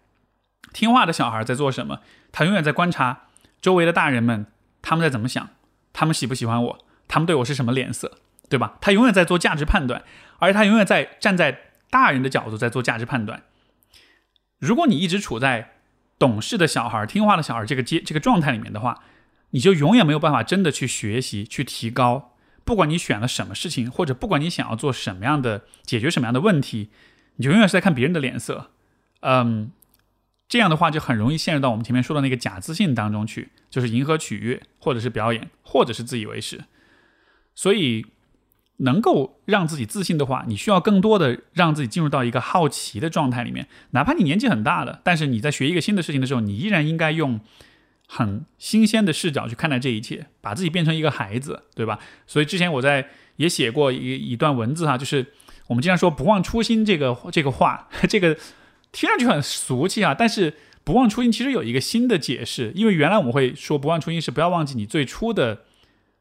Speaker 1: 听话的小孩在做什么？他永远在观察周围的大人们，他们在怎么想，他们喜不喜欢我，他们对我是什么脸色，对吧？他永远在做价值判断，而且他永远在站在大人的角度在做价值判断。如果你一直处在懂事的小孩、听话的小孩这个阶这个状态里面的话，你就永远没有办法真的去学习、去提高。不管你选了什么事情，或者不管你想要做什么样的、解决什么样的问题，你就永远是在看别人的脸色。嗯，这样的话就很容易陷入到我们前面说的那个假自信当中去，就是迎合取悦，或者是表演，或者是自以为是。所以。能够让自己自信的话，你需要更多的让自己进入到一个好奇的状态里面。哪怕你年纪很大了，但是你在学一个新的事情的时候，你依然应该用很新鲜的视角去看待这一切，把自己变成一个孩子，对吧？所以之前我在也写过一一段文字哈，就是我们经常说“不忘初心”这个这个话，这个听上去很俗气啊，但是“不忘初心”其实有一个新的解释，因为原来我们会说“不忘初心”是不要忘记你最初的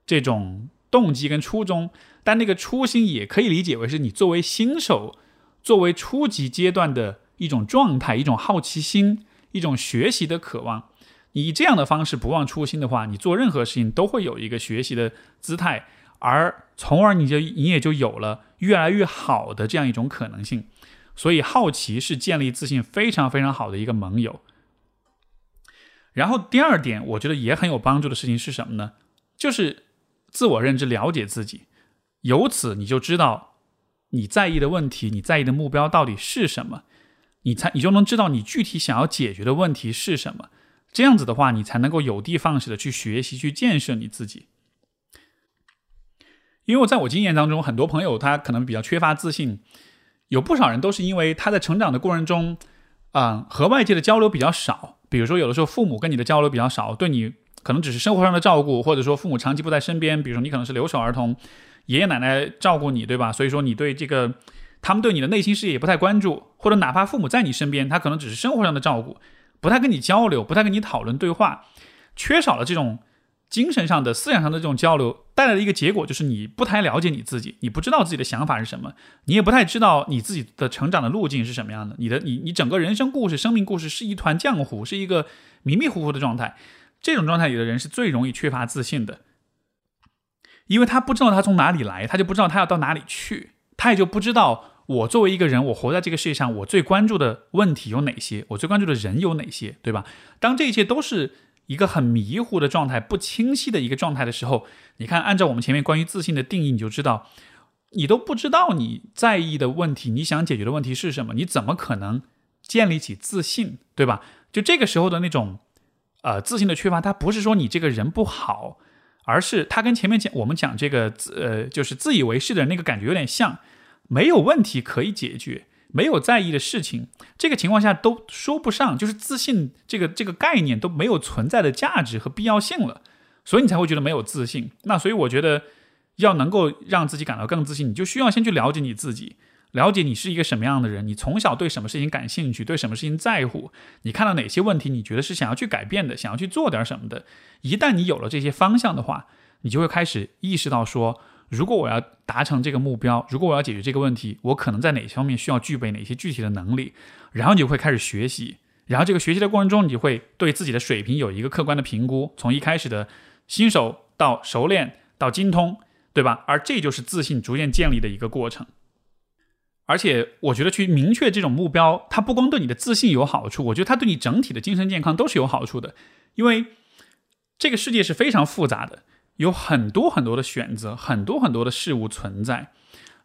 Speaker 1: 这种动机跟初衷。但那个初心也可以理解为是你作为新手，作为初级阶段的一种状态，一种好奇心，一种学习的渴望。你以这样的方式不忘初心的话，你做任何事情都会有一个学习的姿态，而从而你就你也就有了越来越好的这样一种可能性。所以，好奇是建立自信非常非常好的一个盟友。然后第二点，我觉得也很有帮助的事情是什么呢？就是自我认知，了解自己。由此你就知道你在意的问题，你在意的目标到底是什么，你才你就能知道你具体想要解决的问题是什么。这样子的话，你才能够有的放矢的去学习，去建设你自己。因为我在我经验当中，很多朋友他可能比较缺乏自信，有不少人都是因为他在成长的过程中，啊，和外界的交流比较少。比如说，有的时候父母跟你的交流比较少，对你可能只是生活上的照顾，或者说父母长期不在身边。比如说，你可能是留守儿童。爷爷奶奶照顾你，对吧？所以说你对这个，他们对你的内心世界也不太关注，或者哪怕父母在你身边，他可能只是生活上的照顾，不太跟你交流，不太跟你讨论对话，缺少了这种精神上的、思想上的这种交流，带来的一个结果就是你不太了解你自己，你不知道自己的想法是什么，你也不太知道你自己的成长的路径是什么样的，你的你你整个人生故事、生命故事是一团浆糊，是一个迷迷糊糊的状态，这种状态里的人是最容易缺乏自信的。因为他不知道他从哪里来，他就不知道他要到哪里去，他也就不知道我作为一个人，我活在这个世界上，我最关注的问题有哪些，我最关注的人有哪些，对吧？当这一切都是一个很迷糊的状态、不清晰的一个状态的时候，你看，按照我们前面关于自信的定义，你就知道，你都不知道你在意的问题，你想解决的问题是什么，你怎么可能建立起自信，对吧？就这个时候的那种，呃，自信的缺乏，它不是说你这个人不好。而是它跟前面讲我们讲这个自呃就是自以为是的那个感觉有点像，没有问题可以解决，没有在意的事情，这个情况下都说不上，就是自信这个这个概念都没有存在的价值和必要性了，所以你才会觉得没有自信。那所以我觉得要能够让自己感到更自信，你就需要先去了解你自己。了解你是一个什么样的人，你从小对什么事情感兴趣，对什么事情在乎，你看到哪些问题，你觉得是想要去改变的，想要去做点什么的。一旦你有了这些方向的话，你就会开始意识到说，如果我要达成这个目标，如果我要解决这个问题，我可能在哪些方面需要具备哪些具体的能力。然后你就会开始学习，然后这个学习的过程中，你就会对自己的水平有一个客观的评估，从一开始的新手到熟练到精通，对吧？而这就是自信逐渐建立的一个过程。而且我觉得去明确这种目标，它不光对你的自信有好处，我觉得它对你整体的精神健康都是有好处的。因为这个世界是非常复杂的，有很多很多的选择，很多很多的事物存在。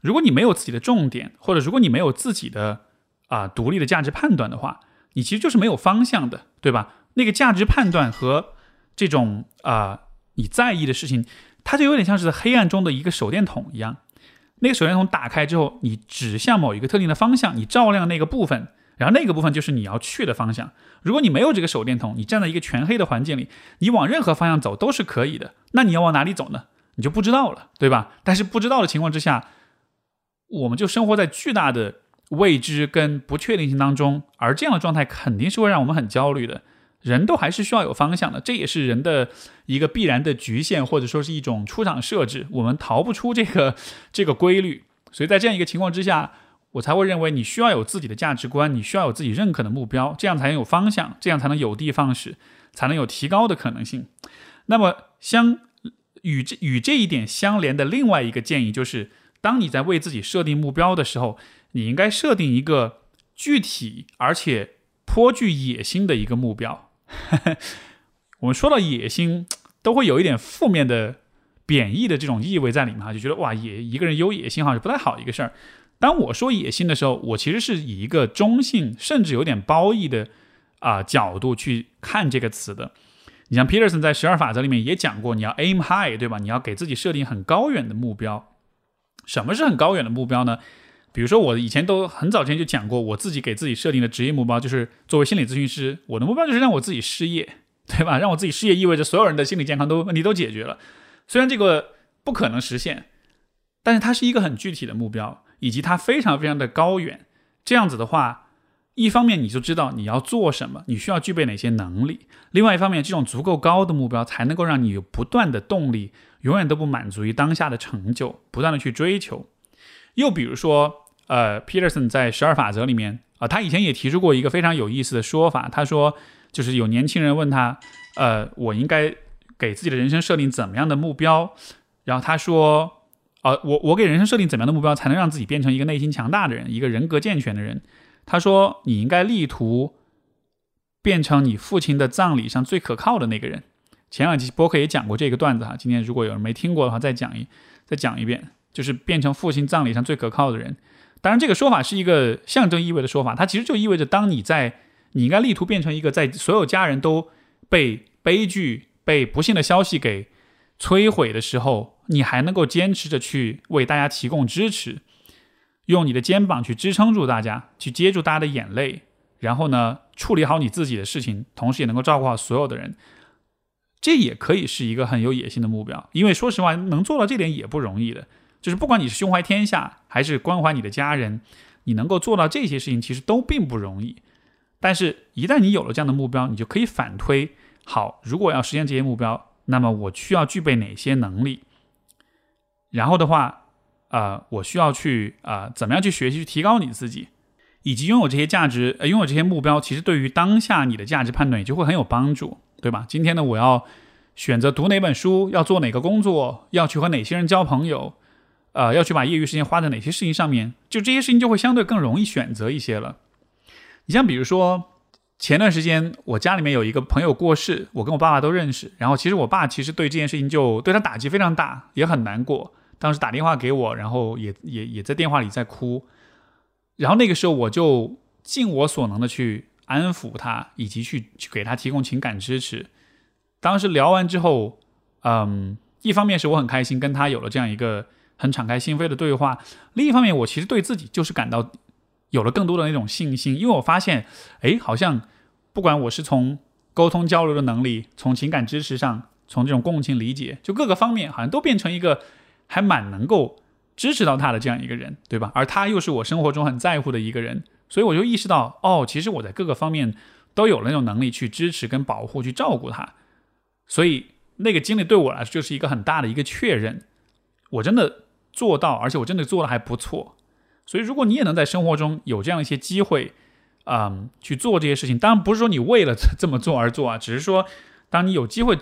Speaker 1: 如果你没有自己的重点，或者如果你没有自己的啊独立的价值判断的话，你其实就是没有方向的，对吧？那个价值判断和这种啊你在意的事情，它就有点像是黑暗中的一个手电筒一样。那个手电筒打开之后，你指向某一个特定的方向，你照亮那个部分，然后那个部分就是你要去的方向。如果你没有这个手电筒，你站在一个全黑的环境里，你往任何方向走都是可以的。那你要往哪里走呢？你就不知道了，对吧？但是不知道的情况之下，我们就生活在巨大的未知跟不确定性当中，而这样的状态肯定是会让我们很焦虑的。人都还是需要有方向的，这也是人的一个必然的局限，或者说是一种出厂设置，我们逃不出这个这个规律。所以在这样一个情况之下，我才会认为你需要有自己的价值观，你需要有自己认可的目标，这样才能有方向，这样才能有的放矢，才能有提高的可能性。那么相与这与这一点相连的另外一个建议就是，当你在为自己设定目标的时候，你应该设定一个具体而且颇具野心的一个目标。我们说到野心，都会有一点负面的、贬义的这种意味在里面哈，就觉得哇，野一个人有野心好像不太好一个事儿。当我说野心的时候，我其实是以一个中性，甚至有点褒义的啊角度去看这个词的。你像 Peterson 在十二法则里面也讲过，你要 aim high，对吧？你要给自己设定很高远的目标。什么是很高远的目标呢？比如说，我以前都很早之前就讲过，我自己给自己设定的职业目标就是作为心理咨询师，我的目标就是让我自己失业，对吧？让我自己失业意味着所有人的心理健康都问题都解决了。虽然这个不可能实现，但是它是一个很具体的目标，以及它非常非常的高远。这样子的话，一方面你就知道你要做什么，你需要具备哪些能力；另外一方面，这种足够高的目标才能够让你有不断的动力。永远都不满足于当下的成就，不断的去追求。又比如说，呃，Peterson 在十二法则里面啊，他以前也提出过一个非常有意思的说法。他说，就是有年轻人问他，呃，我应该给自己的人生设定怎么样的目标？然后他说，呃，我我给人生设定怎么样的目标，才能让自己变成一个内心强大的人，一个人格健全的人？他说，你应该力图变成你父亲的葬礼上最可靠的那个人。前两期播客也讲过这个段子哈，今天如果有人没听过的话，再讲一再讲一遍，就是变成父亲葬礼上最可靠的人。当然，这个说法是一个象征意味的说法，它其实就意味着，当你在你应该力图变成一个在所有家人都被悲剧、被不幸的消息给摧毁的时候，你还能够坚持着去为大家提供支持，用你的肩膀去支撑住大家，去接住大家的眼泪，然后呢，处理好你自己的事情，同时也能够照顾好所有的人。这也可以是一个很有野心的目标，因为说实话，能做到这点也不容易的。就是不管你是胸怀天下，还是关怀你的家人，你能够做到这些事情，其实都并不容易。但是，一旦你有了这样的目标，你就可以反推：好，如果要实现这些目标，那么我需要具备哪些能力？然后的话，啊，我需要去啊，怎么样去学习，去提高你自己，以及拥有这些价值，呃，拥有这些目标，其实对于当下你的价值判断也就会很有帮助。对吧？今天呢，我要选择读哪本书，要做哪个工作，要去和哪些人交朋友，呃，要去把业余时间花在哪些事情上面，就这些事情就会相对更容易选择一些了。你像比如说，前段时间我家里面有一个朋友过世，我跟我爸爸都认识，然后其实我爸其实对这件事情就对他打击非常大，也很难过。当时打电话给我，然后也也也在电话里在哭，然后那个时候我就尽我所能的去。安抚他，以及去去给他提供情感支持。当时聊完之后，嗯，一方面是我很开心跟他有了这样一个很敞开心扉的对话，另一方面我其实对自己就是感到有了更多的那种信心，因为我发现，哎，好像不管我是从沟通交流的能力，从情感支持上，从这种共情理解，就各个方面，好像都变成一个还蛮能够支持到他的这样一个人，对吧？而他又是我生活中很在乎的一个人。所以我就意识到，哦，其实我在各个方面都有了那种能力去支持、跟保护、去照顾他。所以那个经历对我来说就是一个很大的一个确认，我真的做到，而且我真的做的还不错。所以如果你也能在生活中有这样一些机会，嗯，去做这些事情，当然不是说你为了 这么做而做啊，只是说当你有机会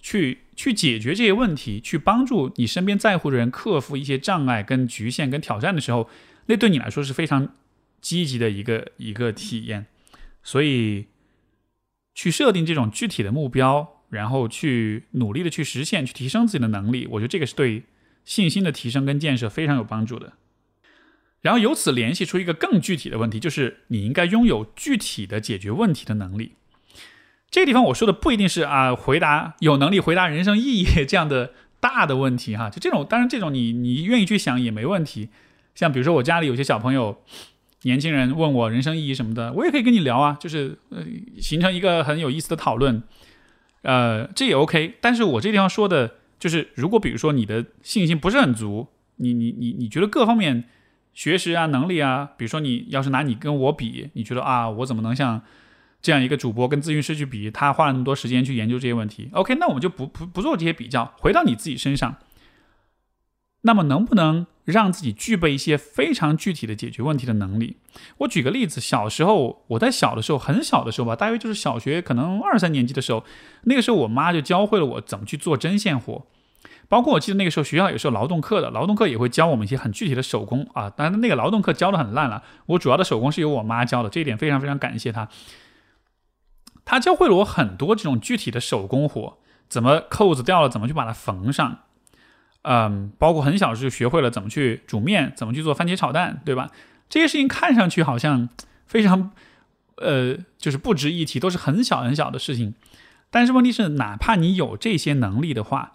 Speaker 1: 去去解决这些问题，去帮助你身边在乎的人克服一些障碍、跟局限、跟挑战的时候，那对你来说是非常。积极的一个一个体验，所以去设定这种具体的目标，然后去努力的去实现，去提升自己的能力，我觉得这个是对信心的提升跟建设非常有帮助的。然后由此联系出一个更具体的问题，就是你应该拥有具体的解决问题的能力。这个地方我说的不一定是啊，回答有能力回答人生意义这样的大的问题哈，就这种，当然这种你你愿意去想也没问题。像比如说我家里有些小朋友。年轻人问我人生意义什么的，我也可以跟你聊啊，就是呃形成一个很有意思的讨论，呃这也 OK。但是我这地方说的就是，如果比如说你的信心不是很足，你你你你觉得各方面学识啊能力啊，比如说你要是拿你跟我比，你觉得啊我怎么能像这样一个主播跟咨询师去比，他花了那么多时间去研究这些问题，OK，那我们就不不不做这些比较，回到你自己身上，那么能不能？让自己具备一些非常具体的解决问题的能力。我举个例子，小时候我在小的时候，很小的时候吧，大约就是小学可能二三年级的时候，那个时候我妈就教会了我怎么去做针线活。包括我记得那个时候学校也是有劳动课的，劳动课也会教我们一些很具体的手工啊。当然那个劳动课教的很烂了，我主要的手工是由我妈教的，这一点非常非常感谢她。他教会了我很多这种具体的手工活，怎么扣子掉了怎么去把它缝上，嗯，包括很小就学会了怎么去煮面，怎么去做番茄炒蛋，对吧？这些事情看上去好像非常，呃，就是不值一提，都是很小很小的事情。但是问题是，哪怕你有这些能力的话，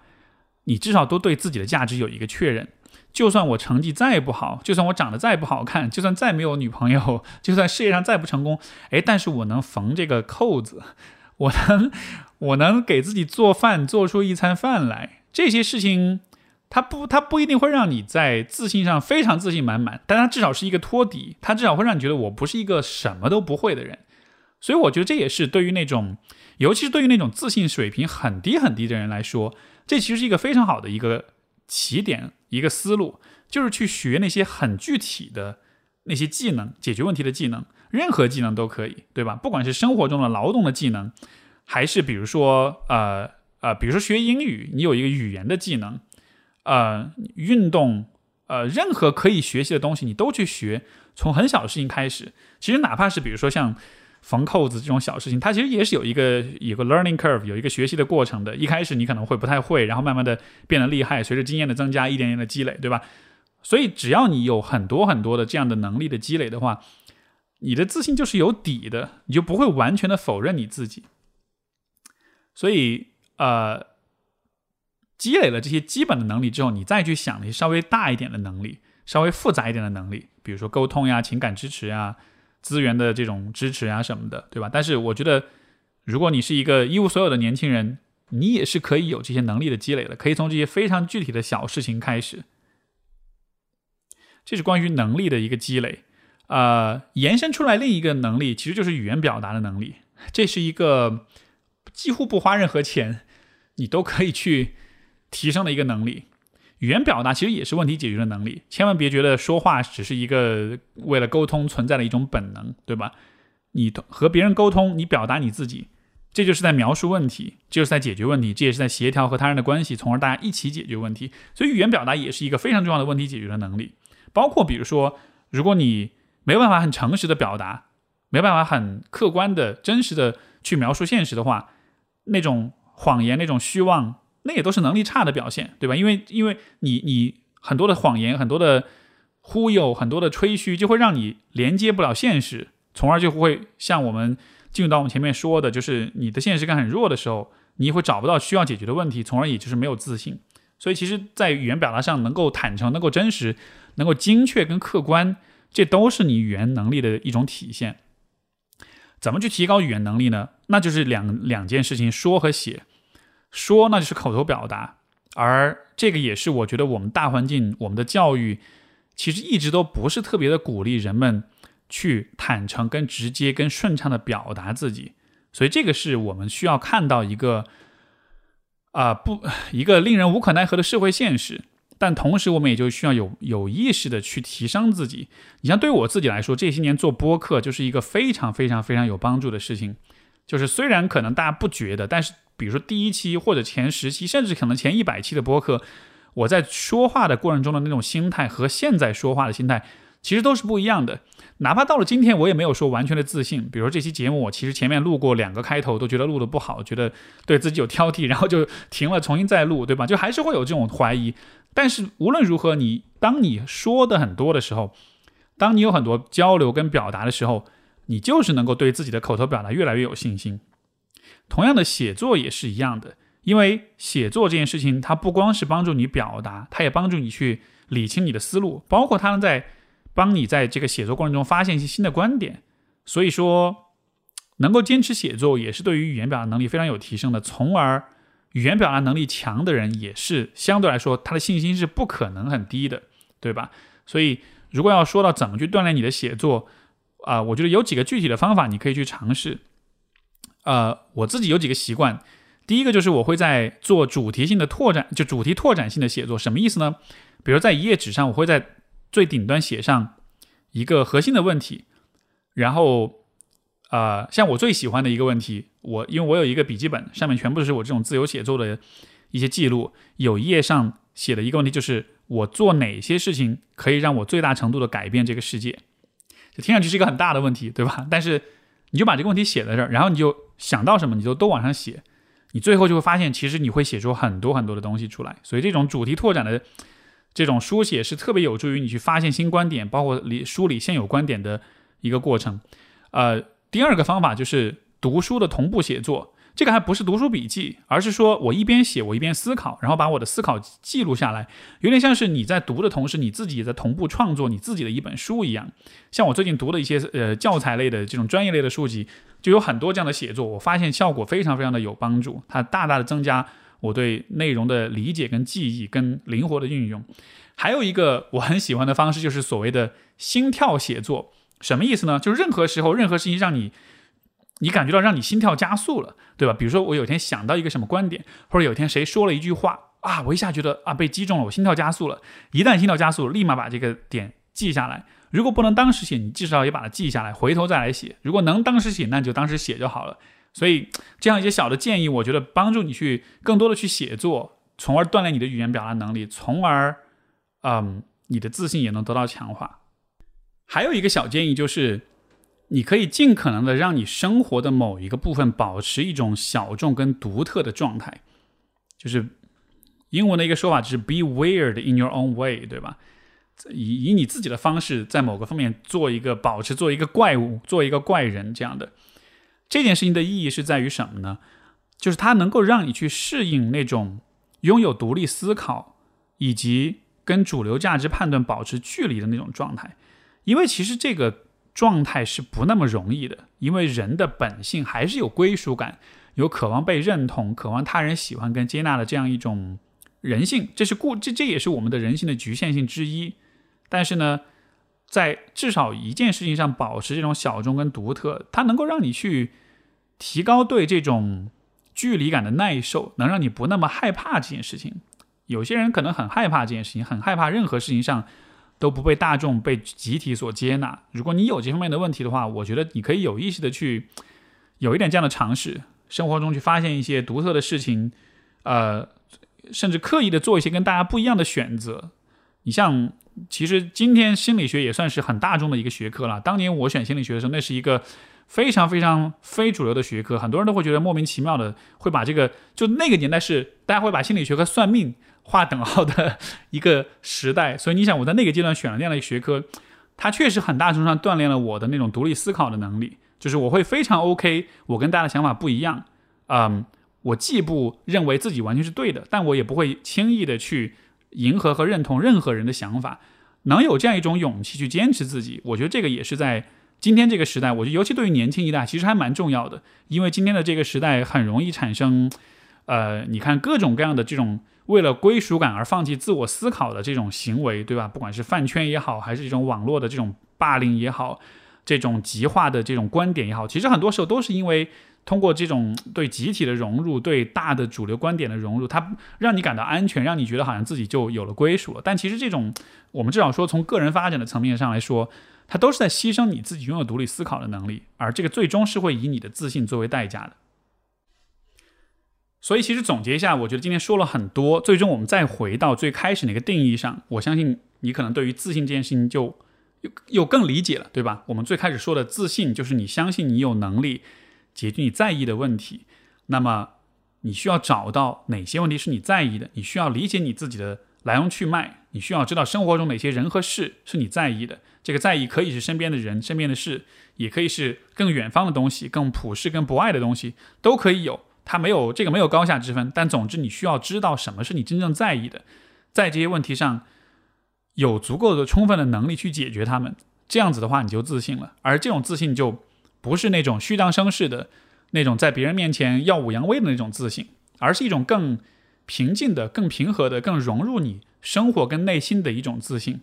Speaker 1: 你至少都对自己的价值有一个确认。就算我成绩再不好，就算我长得再不好看，就算再没有女朋友，就算事业上再不成功，哎，但是我能缝这个扣子，我能，我能给自己做饭，做出一餐饭来。这些事情，它不，它不一定会让你在自信上非常自信满满，但它至少是一个托底，它至少会让你觉得我不是一个什么都不会的人。所以我觉得这也是对于那种，尤其是对于那种自信水平很低很低的人来说。这其实是一个非常好的一个起点，一个思路，就是去学那些很具体的那些技能，解决问题的技能，任何技能都可以，对吧？不管是生活中的劳动的技能，还是比如说呃呃，比如说学英语，你有一个语言的技能，呃，运动，呃，任何可以学习的东西，你都去学，从很小的事情开始。其实哪怕是比如说像。缝扣子这种小事情，它其实也是有一个有个 learning curve，有一个学习的过程的。一开始你可能会不太会，然后慢慢的变得厉害，随着经验的增加，一点点的积累，对吧？所以只要你有很多很多的这样的能力的积累的话，你的自信就是有底的，你就不会完全的否认你自己。所以呃，积累了这些基本的能力之后，你再去想那些稍微大一点的能力，稍微复杂一点的能力，比如说沟通呀、情感支持呀。资源的这种支持啊什么的，对吧？但是我觉得，如果你是一个一无所有的年轻人，你也是可以有这些能力的积累的，可以从这些非常具体的小事情开始。这是关于能力的一个积累，呃，延伸出来另一个能力，其实就是语言表达的能力。这是一个几乎不花任何钱，你都可以去提升的一个能力。语言表达其实也是问题解决的能力，千万别觉得说话只是一个为了沟通存在的一种本能，对吧？你和别人沟通，你表达你自己，这就是在描述问题，这就是在解决问题，这也是在协调和他人的关系，从而大家一起解决问题。所以语言表达也是一个非常重要的问题解决的能力。包括比如说，如果你没办法很诚实的表达，没办法很客观的真实的去描述现实的话，那种谎言，那种虚妄。那也都是能力差的表现，对吧？因为因为你你很多的谎言、很多的忽悠、很多的吹嘘，就会让你连接不了现实，从而就会像我们进入到我们前面说的，就是你的现实感很弱的时候，你会找不到需要解决的问题，从而也就是没有自信。所以，其实，在语言表达上，能够坦诚、能够真实、能够精确跟客观，这都是你语言能力的一种体现。怎么去提高语言能力呢？那就是两两件事情：说和写。说那就是口头表达，而这个也是我觉得我们大环境、我们的教育，其实一直都不是特别的鼓励人们去坦诚、跟直接、跟顺畅的表达自己。所以这个是我们需要看到一个啊不一个令人无可奈何的社会现实。但同时，我们也就需要有有意识的去提升自己。你像对我自己来说，这些年做播客就是一个非常非常非常有帮助的事情。就是虽然可能大家不觉得，但是。比如说第一期或者前十期，甚至可能前一百期的播客，我在说话的过程中的那种心态和现在说话的心态其实都是不一样的。哪怕到了今天，我也没有说完全的自信。比如说这期节目，我其实前面录过两个开头，都觉得录的不好，觉得对自己有挑剔，然后就停了，重新再录，对吧？就还是会有这种怀疑。但是无论如何，你当你说的很多的时候，当你有很多交流跟表达的时候，你就是能够对自己的口头表达越来越有信心。同样的写作也是一样的，因为写作这件事情，它不光是帮助你表达，它也帮助你去理清你的思路，包括它能在帮你在这个写作过程中发现一些新的观点。所以说，能够坚持写作，也是对于语言表达能力非常有提升的。从而，语言表达能力强的人，也是相对来说他的信心是不可能很低的，对吧？所以，如果要说到怎么去锻炼你的写作，啊，我觉得有几个具体的方法你可以去尝试。呃，我自己有几个习惯，第一个就是我会在做主题性的拓展，就主题拓展性的写作，什么意思呢？比如在一页纸上，我会在最顶端写上一个核心的问题，然后，呃，像我最喜欢的一个问题，我因为我有一个笔记本，上面全部是我这种自由写作的一些记录。有一页上写的一个问题就是：我做哪些事情可以让我最大程度的改变这个世界？这听上去是一个很大的问题，对吧？但是你就把这个问题写在这儿，然后你就想到什么你就都往上写，你最后就会发现，其实你会写出很多很多的东西出来。所以这种主题拓展的这种书写是特别有助于你去发现新观点，包括理梳理现有观点的一个过程。呃，第二个方法就是读书的同步写作。这个还不是读书笔记，而是说我一边写，我一边思考，然后把我的思考记录下来，有点像是你在读的同时，你自己也在同步创作你自己的一本书一样。像我最近读的一些呃教材类的这种专业类的书籍，就有很多这样的写作，我发现效果非常非常的有帮助，它大大的增加我对内容的理解跟记忆跟灵活的运用。还有一个我很喜欢的方式，就是所谓的心跳写作，什么意思呢？就是任何时候任何事情让你。你感觉到让你心跳加速了，对吧？比如说我有一天想到一个什么观点，或者有一天谁说了一句话啊，我一下觉得啊被击中了，我心跳加速了。一旦心跳加速，立马把这个点记下来。如果不能当时写，你至少也把它记下来，回头再来写。如果能当时写，那你就当时写就好了。所以这样一些小的建议，我觉得帮助你去更多的去写作，从而锻炼你的语言表达能力，从而嗯你的自信也能得到强化。还有一个小建议就是。你可以尽可能的让你生活的某一个部分保持一种小众跟独特的状态，就是英文的一个说法就是 be weird in your own way，对吧？以以你自己的方式在某个方面做一个保持做一个怪物，做一个怪人这样的。这件事情的意义是在于什么呢？就是它能够让你去适应那种拥有独立思考以及跟主流价值判断保持距离的那种状态，因为其实这个。状态是不那么容易的，因为人的本性还是有归属感，有渴望被认同、渴望他人喜欢跟接纳的这样一种人性，这是固这这也是我们的人性的局限性之一。但是呢，在至少一件事情上保持这种小众跟独特，它能够让你去提高对这种距离感的耐受，能让你不那么害怕这件事情。有些人可能很害怕这件事情，很害怕任何事情上。都不被大众、被集体所接纳。如果你有这方面的问题的话，我觉得你可以有意识的去有一点这样的尝试，生活中去发现一些独特的事情，呃，甚至刻意的做一些跟大家不一样的选择。你像，其实今天心理学也算是很大众的一个学科了。当年我选心理学的时候，那是一个非常非常非主流的学科，很多人都会觉得莫名其妙的，会把这个就那个年代是大家会把心理学和算命。划等号的一个时代，所以你想，我在那个阶段选了那样的一个学科，它确实很大程度上锻炼了我的那种独立思考的能力。就是我会非常 OK，我跟大家的想法不一样，嗯，我既不认为自己完全是对的，但我也不会轻易的去迎合和认同任何人的想法。能有这样一种勇气去坚持自己，我觉得这个也是在今天这个时代，我觉得尤其对于年轻一代，其实还蛮重要的。因为今天的这个时代很容易产生，呃，你看各种各样的这种。为了归属感而放弃自我思考的这种行为，对吧？不管是饭圈也好，还是这种网络的这种霸凌也好，这种极化的这种观点也好，其实很多时候都是因为通过这种对集体的融入、对大的主流观点的融入，它让你感到安全，让你觉得好像自己就有了归属了。但其实这种，我们至少说从个人发展的层面上来说，它都是在牺牲你自己拥有独立思考的能力，而这个最终是会以你的自信作为代价的。所以，其实总结一下，我觉得今天说了很多。最终，我们再回到最开始那个定义上，我相信你可能对于自信这件事情就又又更理解了，对吧？我们最开始说的自信，就是你相信你有能力解决你在意的问题。那么，你需要找到哪些问题是你在意的？你需要理解你自己的来龙去脉。你需要知道生活中哪些人和事是你在意的。这个在意可以是身边的人、身边的事，也可以是更远方的东西、更普世、更博爱的东西，都可以有。它没有这个没有高下之分，但总之你需要知道什么是你真正在意的，在这些问题上有足够的充分的能力去解决它们，这样子的话你就自信了。而这种自信就不是那种虚张声势的那种在别人面前耀武扬威的那种自信，而是一种更平静的、更平和的、更融入你生活跟内心的一种自信。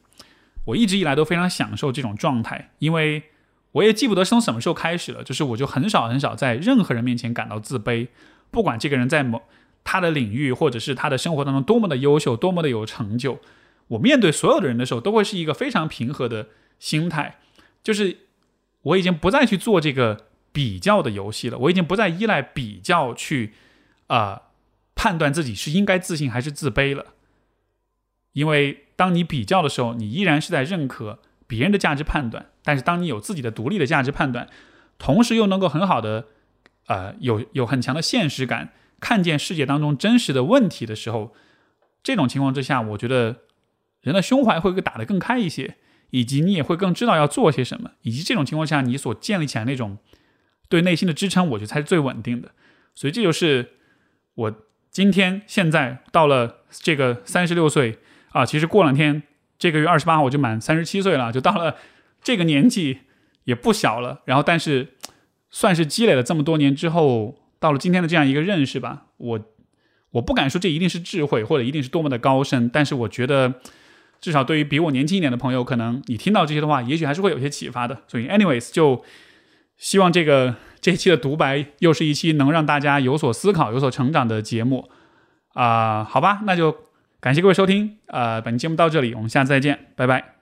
Speaker 1: 我一直以来都非常享受这种状态，因为。我也记不得是从什么时候开始了，就是我就很少很少在任何人面前感到自卑，不管这个人在某他的领域或者是他的生活当中多么的优秀，多么的有成就，我面对所有的人的时候都会是一个非常平和的心态，就是我已经不再去做这个比较的游戏了，我已经不再依赖比较去啊判断自己是应该自信还是自卑了。因为当你比较的时候，你依然是在认可别人的价值判断，但是当你有自己的独立的价值判断，同时又能够很好的，呃，有有很强的现实感，看见世界当中真实的问题的时候，这种情况之下，我觉得人的胸怀会打得更开一些，以及你也会更知道要做些什么，以及这种情况下你所建立起来那种对内心的支撑，我觉得才是最稳定的。所以这就是我今天现在到了这个三十六岁啊，其实过两天这个月二十八号我就满三十七岁了，就到了这个年纪也不小了。然后但是算是积累了这么多年之后，到了今天的这样一个认识吧，我我不敢说这一定是智慧或者一定是多么的高深，但是我觉得至少对于比我年轻一点的朋友，可能你听到这些的话，也许还是会有些启发的。所以，anyways，就希望这个。这一期的独白又是一期能让大家有所思考、有所成长的节目啊，好吧，那就感谢各位收听，呃，本期节目到这里，我们下次再见，拜拜。